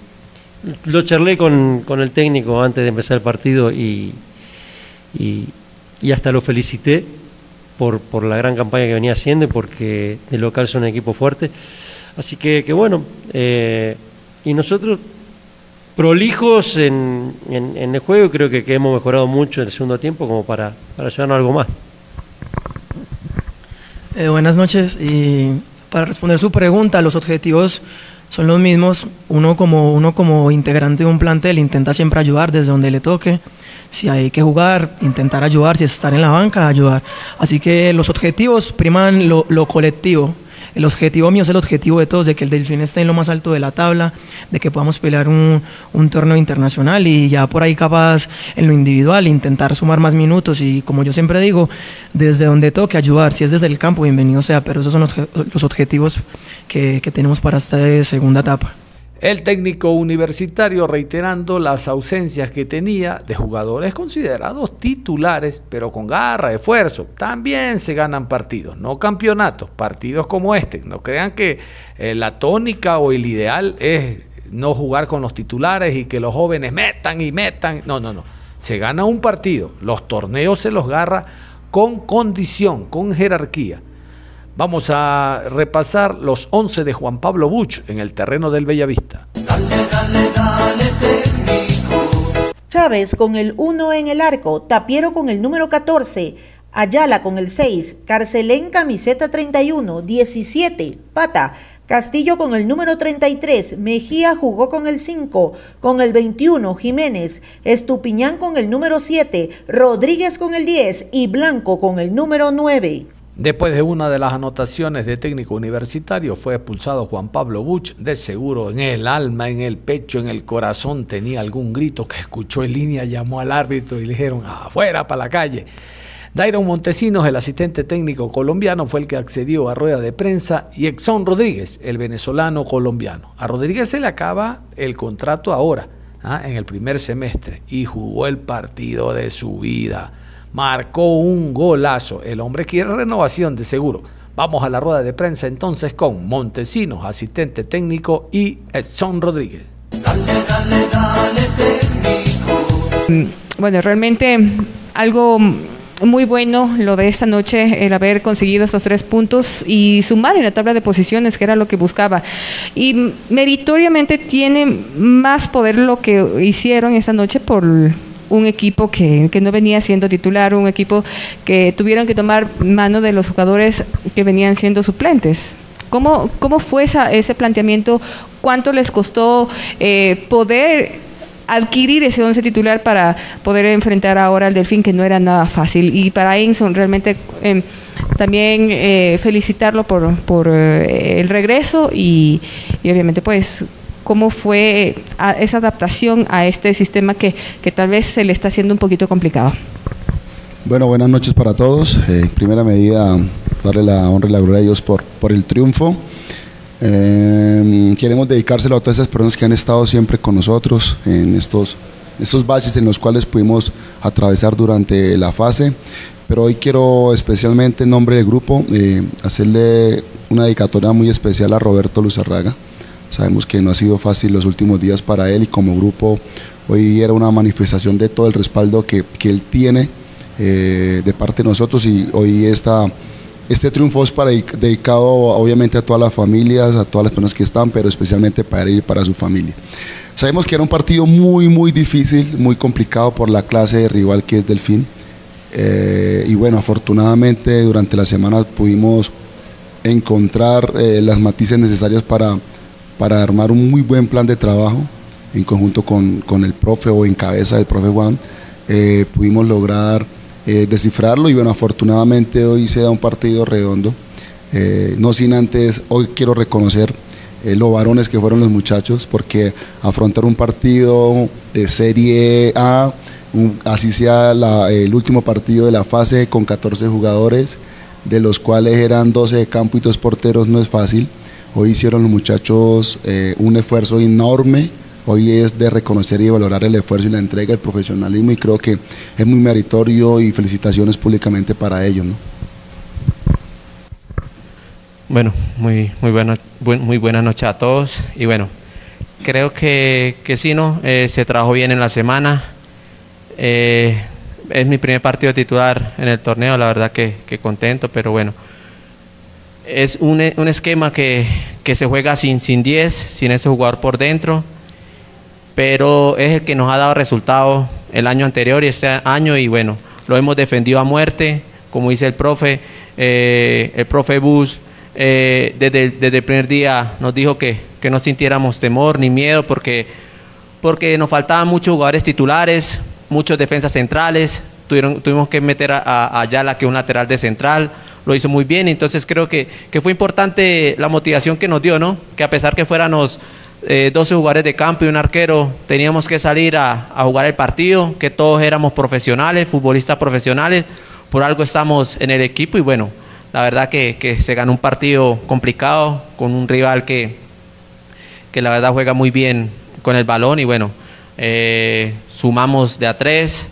lo charlé con, con el técnico antes de empezar el partido y, y, hasta lo felicité por, por la gran campaña que venía haciendo porque de local son un equipo fuerte. Así que, que bueno, y nosotros prolijos en, en, en el juego, creo que, que hemos mejorado mucho en el segundo tiempo como para, para llevarnos algo más. Eh, buenas noches y para responder su pregunta, los objetivos son los mismos. Uno como, uno como integrante de un plantel intenta siempre ayudar desde donde le toque. Si hay que jugar, intentar ayudar. Si es estar en la banca, ayudar. Así que los objetivos priman lo, lo colectivo. El objetivo mío es el objetivo de todos, de que el Delfín esté en lo más alto de la tabla, de que podamos pelear un, torneo internacional y ya por ahí capaz en lo individual intentar sumar más minutos y como yo siempre digo, desde donde toque ayudar, si es desde el campo, bienvenido sea, pero esos son los, los objetivos que tenemos para esta segunda etapa. El técnico universitario reiterando las ausencias que tenía de jugadores considerados titulares, pero con garra, esfuerzo. También se ganan partidos, no campeonatos, partidos como este. No crean que eh, la tónica o el ideal es no jugar con los titulares y que los jóvenes metan y metan. No, no, no. Se gana un partido. Los torneos se los garra con condición, con jerarquía. Vamos a repasar los 11 de Juan Pablo Buch en el terreno del Bellavista. Chávez con el 1 en el arco, Tapiero con el número 14, Ayala con el 6, Carcelén camiseta 31, 17, Pata, Castillo con el número 33, Mejía jugó con el 5, con el 21, Jiménez, Estupiñán con el número 7, Rodríguez con el 10 y Blanco con el número 9. Después de una de las anotaciones de técnico universitario fue expulsado Juan Pablo Buch, de seguro en el alma, en el pecho, en el corazón tenía algún grito que escuchó en línea, llamó al árbitro y le dijeron afuera para la calle. Dairon Montesinos, el asistente técnico colombiano, fue el que accedió a rueda de prensa y Exxon Rodríguez, el venezolano colombiano. A Rodríguez se le acaba el contrato ahora, ¿ah? en el primer semestre, y jugó el partido de su vida marcó un golazo. El hombre quiere renovación de seguro. Vamos a la rueda de prensa entonces con Montesinos, asistente técnico, y Edson Rodríguez. Mm, Bueno, realmente algo muy bueno lo de esta noche, el haber conseguido estos tres puntos y sumar en la tabla de posiciones, que era lo que buscaba. Y meritoriamente tiene más poder lo que hicieron esta noche por un equipo que, que no venía siendo titular, un equipo que tuvieron que tomar mano de los jugadores que venían siendo suplentes. ¿Cómo, cómo fue esa- ese planteamiento? ¿Cuánto les costó eh, poder adquirir ese once titular para poder enfrentar ahora al Delfín, que no era nada fácil? Y para Enson realmente eh, también eh, felicitarlo por, por eh, el regreso y, y obviamente pues cómo fue esa adaptación a este sistema que, que tal vez se le está haciendo un poquito complicado. Bueno, buenas noches para todos. Eh, primera medida, darle la honra y la gloria a Dios por, por el triunfo. Eh, queremos dedicárselo a todas esas personas que han estado siempre con nosotros en estos, estos baches en los cuales pudimos atravesar durante la fase. Pero hoy quiero especialmente en nombre del grupo eh, hacerle una dedicatoria muy especial a Roberto Luzarraga. Sabemos que no ha sido fácil los últimos días para él y como grupo hoy era una manifestación de todo el respaldo que, que él tiene eh, de parte de nosotros y hoy esta, este triunfo es para, dedicado obviamente a todas las familias, a todas las personas que están, pero especialmente para él y para su familia. Sabemos que era un partido muy, muy difícil, muy complicado por la clase de rival que es Delfín. Eh, y bueno, afortunadamente durante la semana pudimos encontrar eh, las matices necesarias para, para armar un muy buen plan de trabajo en conjunto con, con el profe o en cabeza del profe Juan. Eh, pudimos lograr eh, descifrarlo y bueno, afortunadamente hoy se da un partido redondo Eh, no sin antes, hoy quiero reconocer los varones que fueron los muchachos, porque afrontar un partido de Serie A, así sea el último partido de la fase con 14 jugadores, de los cuales eran 12 de campo y dos porteros, no es fácil. Hoy hicieron los muchachos eh, un esfuerzo enorme. Hoy es de reconocer y valorar el esfuerzo y la entrega, el profesionalismo y creo que es muy meritorio y felicitaciones públicamente para ellos. Bueno, muy, muy, buena, muy buena noche a todos y bueno, creo que, que sí, ¿no? Eh, se trabajó bien en la semana. Eh, es mi primer partido titular en el torneo, la verdad que, contento, pero bueno. Es un, un esquema que, se juega sin, sin 10, sin ese jugador por dentro, pero es el que nos ha dado resultados el año anterior y este año y bueno, lo hemos defendido a muerte, como dice el profe, eh, el profe Bus eh, desde, desde, el primer día nos dijo que, que, no sintiéramos temor ni miedo porque, porque nos faltaban muchos jugadores titulares, muchos defensas centrales, tuvieron, tuvimos que meter a, Ayala, que es un lateral de central, lo hizo muy bien, entonces creo que, que, fue importante la motivación que nos dio, ¿no? Que a pesar que fuéramos eh, 12 jugadores de campo y un arquero, teníamos que salir a, jugar el partido, que todos éramos profesionales, futbolistas profesionales, por algo estamos en el equipo y bueno, la verdad que, que se ganó un partido complicado con un rival que, que la verdad juega muy bien con el balón y bueno, eh, sumamos de a tres,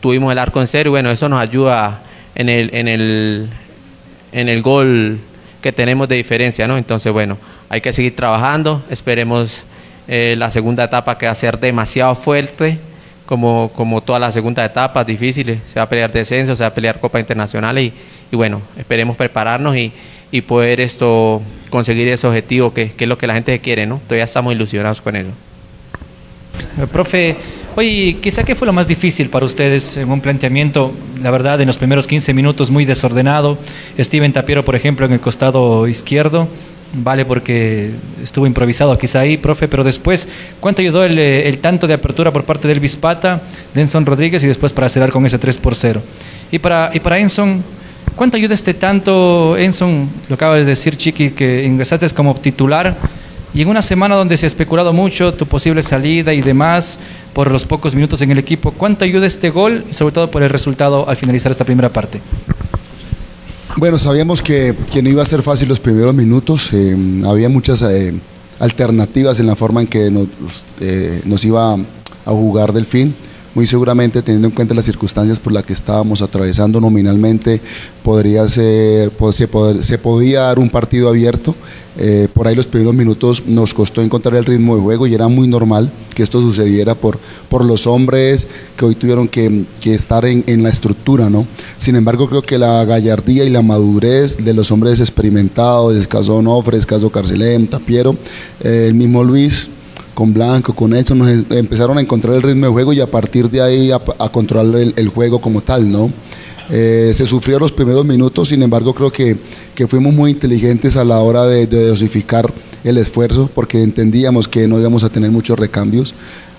tuvimos el arco en cero y bueno, eso nos ayuda en el, en el, en el gol que tenemos de diferencia, ¿no? Entonces, bueno, hay que seguir trabajando, esperemos eh, la segunda etapa que va a ser demasiado fuerte, como, como todas las segundas etapas difíciles, se va a pelear descenso, se va a pelear Copa Internacional y, y bueno, esperemos prepararnos y, y, poder esto conseguir ese objetivo que, que es lo que la gente quiere, ¿no? Todavía estamos ilusionados con eso. Eh, profe, Oye, quizá qué fue lo más difícil para ustedes en un planteamiento, la verdad, en los primeros 15 minutos muy desordenado. Steven Tapiero, por ejemplo, en el costado izquierdo, vale porque estuvo improvisado quizá ahí, profe, pero después, ¿cuánto ayudó el, tanto de apertura por parte del Bispata, Denson Rodríguez y después para cerrar con ese 3 por 0? Y para, y para Enson, ¿cuánto ayuda este tanto, Enson, lo acaba de decir Chiqui, que ingresaste como titular? Y en una semana donde se ha especulado mucho tu posible salida y demás, por los pocos minutos en el equipo, ¿cuánto ayuda este gol y sobre todo por el resultado al finalizar esta primera parte? Bueno, sabíamos que, no iba a ser fácil los primeros minutos, eh, había muchas eh, alternativas en la forma en que nos, eh, iba a jugar del fin muy seguramente teniendo en cuenta las circunstancias por las que estábamos atravesando nominalmente, podría ser, se, podía dar un partido abierto. Eh, por ahí los primeros minutos nos costó encontrar el ritmo de juego y era muy normal que esto sucediera por, por los hombres que hoy tuvieron que, que estar en, en, la estructura. ¿no? Sin embargo, creo que la gallardía y la madurez de los hombres experimentados, el caso Onofre, el caso Carcelem, Tapiero, eh, el mismo Luis, con Blanco, con eso, nos em, empezaron a encontrar el ritmo de juego y a partir de ahí a, controlar el, juego como tal, ¿no? Eh, se sufrieron los primeros minutos, sin embargo creo que, que fuimos muy inteligentes a la hora de, dosificar el esfuerzo porque entendíamos que no íbamos a tener muchos recambios.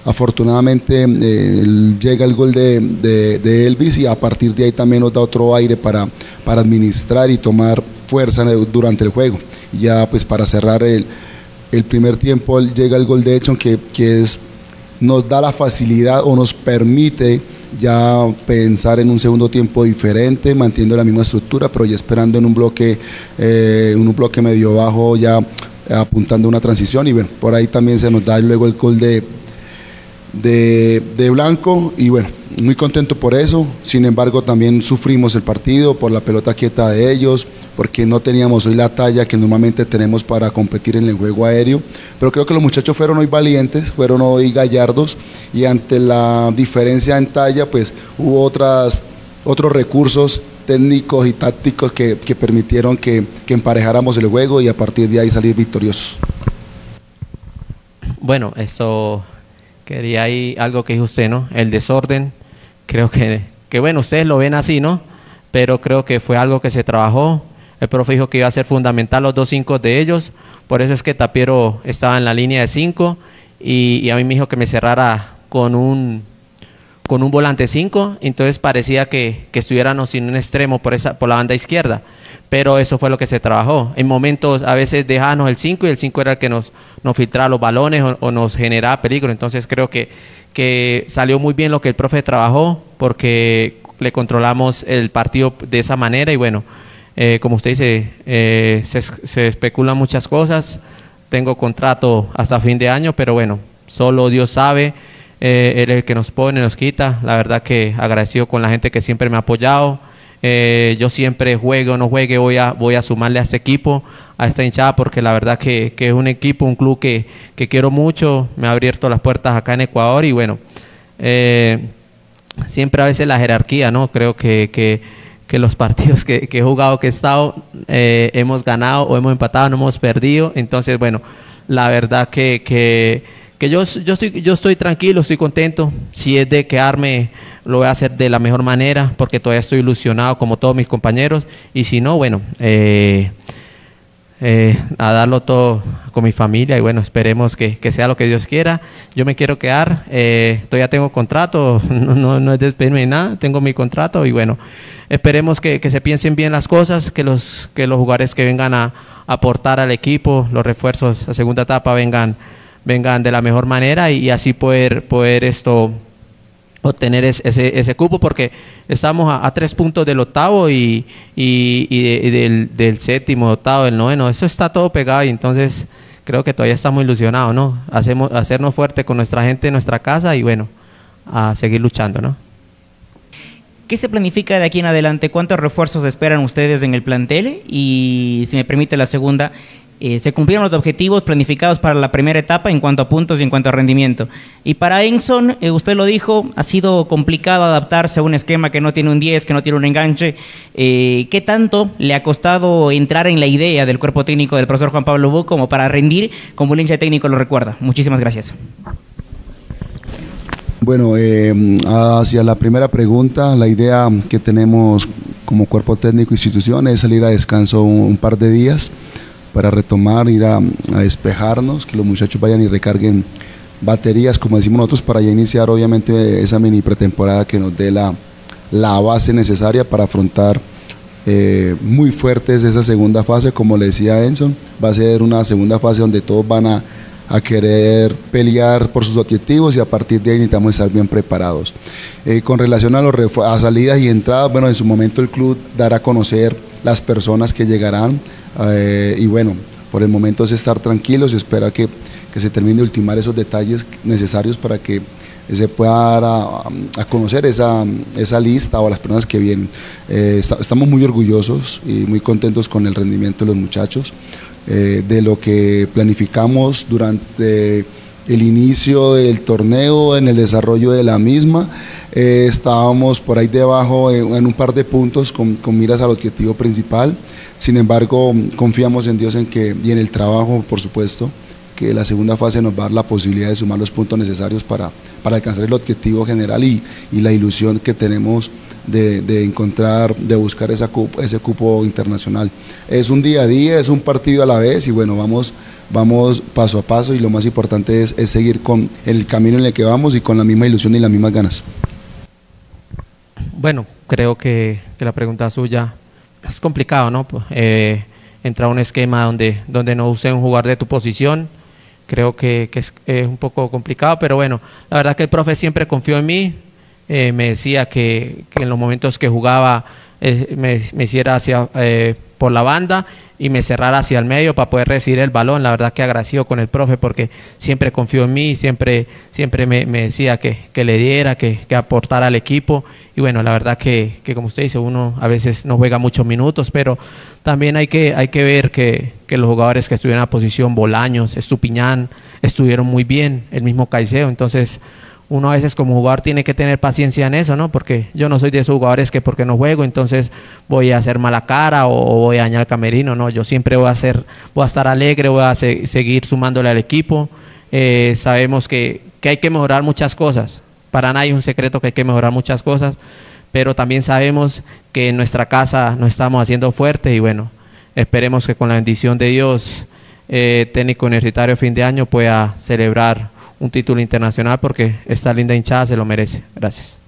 Afortunadamente eh, llega el gol de, de, Elvis y a partir de ahí también nos da otro aire para, para administrar y tomar fuerza durante el juego. Ya pues para cerrar el, el primer tiempo llega el gol de Edson que, que es, nos da la facilidad o nos permite ya pensar en un segundo tiempo diferente, manteniendo la misma estructura, pero ya esperando en un bloque, eh, en un bloque medio bajo, ya apuntando una transición. Y bueno, por ahí también se nos da luego el gol de, de, de Blanco. Y bueno, muy contento por eso. Sin embargo, también sufrimos el partido por la pelota quieta de ellos, porque no teníamos hoy la talla que normalmente tenemos para competir en el juego aéreo. Pero creo que los muchachos fueron hoy valientes, fueron hoy gallardos y ante la diferencia en talla, pues hubo otras, otros recursos técnicos y tácticos que, permitieron que, que emparejáramos el juego y a partir de ahí salir victoriosos. Bueno, eso quería ahí algo que dijo usted, ¿no? El desorden creo que, que bueno, ustedes lo ven así, ¿no? Pero creo que fue algo que se trabajó. El profe dijo que iba a ser fundamental los dos cinco de ellos. Por eso es que Tapiero estaba en la línea de cinco y, a mí me dijo que me cerrara con un, con un volante cinco. Entonces parecía que, que estuviéramos sin un extremo por, esa, por la banda izquierda. pero eso fue lo que se trabajó. En momentos a veces dejábamos el 5 y el 5 era el que nos, nos filtraba los balones o, nos generaba peligro. Entonces creo que, que salió muy bien lo que el profe trabajó porque le controlamos el partido de esa manera y bueno, eh, como usted dice, eh, se, se especulan muchas cosas. Tengo contrato hasta fin de año, pero bueno, solo Dios sabe. Eh, él es el que nos pone, nos quita. La verdad que agradecido con la gente que siempre me ha apoyado. Yo siempre juegue o no juegue, voy a, voy a sumarle a este equipo, a esta hinchada, porque la verdad que, que es un equipo, un club que, que, quiero mucho, me ha abierto las puertas acá en Ecuador y bueno, eh, siempre a veces la jerarquía, ¿no? Creo que, que, los partidos que, he jugado, que he estado, eh, hemos ganado o hemos empatado, no hemos perdido, entonces bueno, la verdad que, que, que yo, yo, estoy, yo estoy tranquilo, estoy contento, si es de quedarme lo voy a hacer de la mejor manera porque todavía estoy ilusionado como todos mis compañeros. Y si no, bueno, eh, eh, a darlo todo con mi familia y bueno, esperemos que, sea lo que Dios quiera. Yo me quiero quedar, eh, todavía tengo contrato, no, no, es despedirme ni nada, tengo mi contrato y bueno, esperemos que, se piensen bien las cosas, que los, que los jugadores que vengan a, aportar al equipo, los refuerzos a segunda etapa vengan, vengan de la mejor manera y, y así poder, poder esto obtener ese, ese cupo porque estamos a, tres puntos del octavo y, y, del, del, séptimo, octavo, del noveno. Eso está todo pegado y entonces creo que todavía estamos ilusionados, ¿no? Hacemos, hacernos fuerte con nuestra gente en nuestra casa y bueno, a seguir luchando, ¿no? ¿Qué se planifica de aquí en adelante? ¿Cuántos refuerzos esperan ustedes en el plantel? Y si me permite la segunda, eh, se cumplieron los objetivos planificados para la primera etapa en cuanto a puntos y en cuanto a rendimiento. Y para Enson, eh, usted lo dijo, ha sido complicado adaptarse a un esquema que no tiene un 10, que no tiene un enganche. Eh, ¿Qué tanto le ha costado entrar en la idea del cuerpo técnico del profesor Juan Pablo Bu como para rendir como el hincha técnico lo recuerda? Muchísimas gracias. Bueno, hacia la primera pregunta, la idea que tenemos como cuerpo técnico institución es salir a descanso un par de días para retomar, ir a, despejarnos, que los muchachos vayan y recarguen baterías, como decimos nosotros, para ya iniciar obviamente esa mini pretemporada que nos dé la, la base necesaria para afrontar eh, muy fuertes esa segunda fase, como le decía Enson, va a ser una segunda fase donde todos van a, a querer pelear por sus objetivos y a partir de ahí necesitamos estar bien preparados. Eh, con relación a, los a salidas y entradas, bueno, en su momento el club dará a conocer las personas que llegarán, eh, y bueno, por el momento es estar tranquilos y esperar que, se termine de ultimar esos detalles necesarios para que se pueda dar a, conocer esa, esa, lista o las personas que vienen. Eh, estamos muy orgullosos y muy contentos con el rendimiento de los muchachos, eh, de lo que planificamos durante el inicio del torneo, en el desarrollo de la misma. estábamos por ahí debajo en, un par de puntos con, con miras al objetivo principal. Sin embargo, confiamos en Dios en que, y en el trabajo, por supuesto, que la segunda fase nos va a dar la posibilidad de sumar los puntos necesarios para, para alcanzar el objetivo general y, y la ilusión que tenemos de, de, encontrar, de buscar esa ese cupo internacional. Es un día a día, es un partido a la vez y bueno, vamos, vamos paso a paso y lo más importante es, es seguir con el camino en el que vamos y con la misma ilusión y las mismas ganas. Bueno, creo que, que la pregunta suya es complicado, ¿no? Pues, eh, entrar a un esquema donde, donde no use un jugador de tu posición. Creo que, es, un poco complicado, pero bueno, la verdad que el profe siempre confió en mí. Eh, me decía que, en los momentos que jugaba eh, me, me, hiciera hacia, por la banda y me cerrara hacia el medio para poder recibir el balón. La verdad que agradecido con el profe porque siempre confió en mí, siempre, siempre me, decía que, le diera, que, que, aportara al equipo. Y bueno, la verdad que, como usted dice, uno a veces no juega muchos minutos, pero también hay que, hay que ver que, los jugadores que estuvieron en la posición, Bolaños, Estupiñán, estuvieron muy bien, el mismo Caicedo. Entonces, uno a veces como jugador tiene que tener paciencia en eso, ¿no? Porque yo no soy de esos jugadores que porque no juego, entonces voy a hacer mala cara o, voy a dañar el camerino, ¿no? Yo siempre voy a hacer, voy a estar alegre, voy a seguir sumándole al equipo. Eh, sabemos que, que hay que mejorar muchas cosas. Para nadie es un secreto que hay que mejorar muchas cosas, pero también sabemos que en nuestra casa nos estamos haciendo fuerte y bueno, esperemos que con la bendición de Dios, eh, técnico universitario fin de año pueda celebrar un título internacional porque esta linda hinchada se lo merece. Gracias.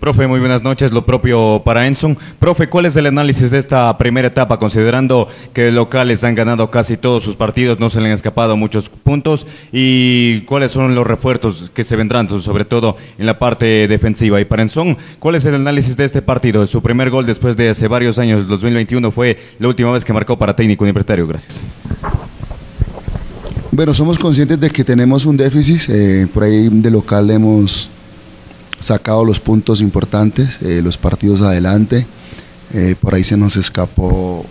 Profe, muy buenas noches. Lo propio para Enson. Profe, ¿cuál es el análisis de esta primera etapa, considerando que locales han ganado casi todos sus partidos, no se le han escapado muchos puntos? ¿Y cuáles son los refuerzos que se vendrán, sobre todo en la parte defensiva? Y para Enson, ¿cuál es el análisis de este partido? Su primer gol después de hace varios años, 2021, fue la última vez que marcó para técnico universitario. Gracias. Bueno, somos conscientes de que tenemos un déficit. Eh, por ahí de local hemos sacado los puntos importantes, eh, los partidos adelante. Eh, por ahí se nos escapó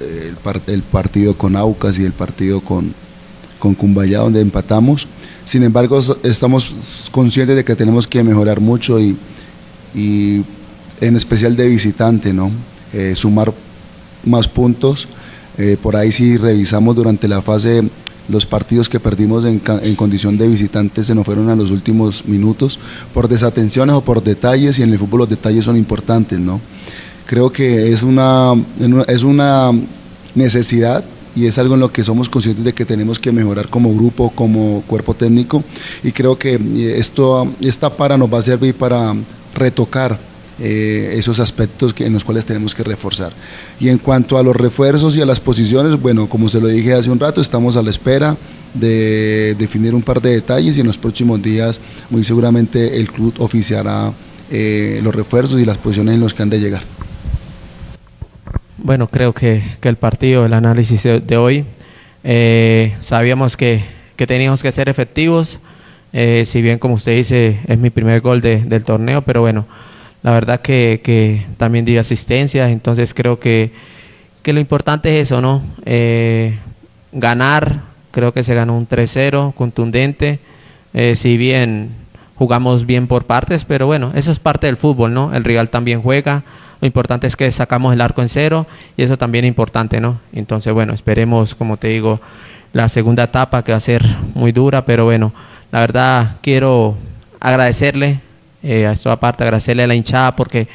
eh, el, partido con Aucas y el partido con, con Cumbayá, donde empatamos. Sin embargo, estamos conscientes de que tenemos que mejorar mucho y, y en especial de visitante, ¿no? sumar más puntos. por ahí si revisamos durante la fase los partidos que perdimos en, condición de visitantes se nos fueron a los últimos minutos por desatenciones o por detalles y en el fútbol los detalles son importantes, ¿no? Creo que es una, es una necesidad y es algo en lo que somos conscientes de que tenemos que mejorar como grupo, como cuerpo técnico y creo que esto, esta para nos va a servir para retocar eh, esos aspectos que, en los cuales tenemos que reforzar. Y en cuanto a los refuerzos y a las posiciones, bueno, como se lo dije hace un rato, estamos a la espera de definir un par de detalles y en los próximos días muy seguramente el club oficiará eh, los refuerzos y las posiciones en los que han de llegar. Bueno, creo que, que el partido, el análisis de, hoy, eh, sabíamos que, que, teníamos que ser efectivos, si bien como usted dice es mi primer gol de, del torneo, pero bueno, la verdad que, también di asistencia, entonces creo que, lo importante es eso, ¿no? Eh, ganar, creo que se ganó un 3-0 contundente, eh, si bien jugamos bien por partes, pero bueno, eso es parte del fútbol, ¿no? El rival también juega, lo importante es que sacamos el arco en cero y eso también es importante, ¿no? Entonces, bueno, esperemos, como te digo, la segunda etapa que va a ser muy dura, pero bueno, la verdad quiero agradecerle eh, esto aparte, agradecerle a la hinchada porque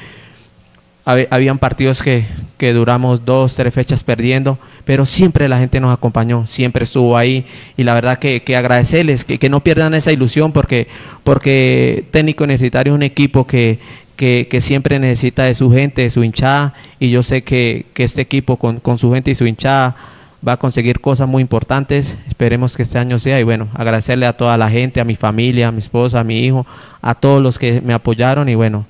habían partidos que, que, duramos dos, tres fechas perdiendo, pero siempre la gente nos acompañó, siempre estuvo ahí y la verdad que, que agradecerles, que, que, no pierdan esa ilusión porque, porque Técnico Universitario es un equipo que, que, siempre necesita de su gente, de su hinchada y yo sé que, este equipo con, con su gente y su hinchada va a conseguir cosas muy importantes. Esperemos que este año sea. Y bueno, agradecerle a toda la gente, a mi familia, a mi esposa, a mi hijo, a todos los que me apoyaron. Y bueno,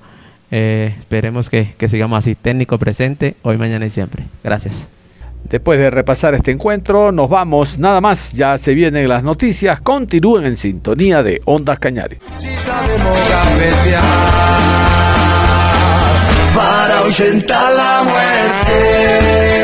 eh, esperemos que, que sigamos así, técnico presente, hoy, mañana y siempre. Gracias. Después de repasar este encuentro, nos vamos. Nada más, ya se vienen las noticias. Continúen en sintonía de Ondas Cañari. para ahuyentar la muerte.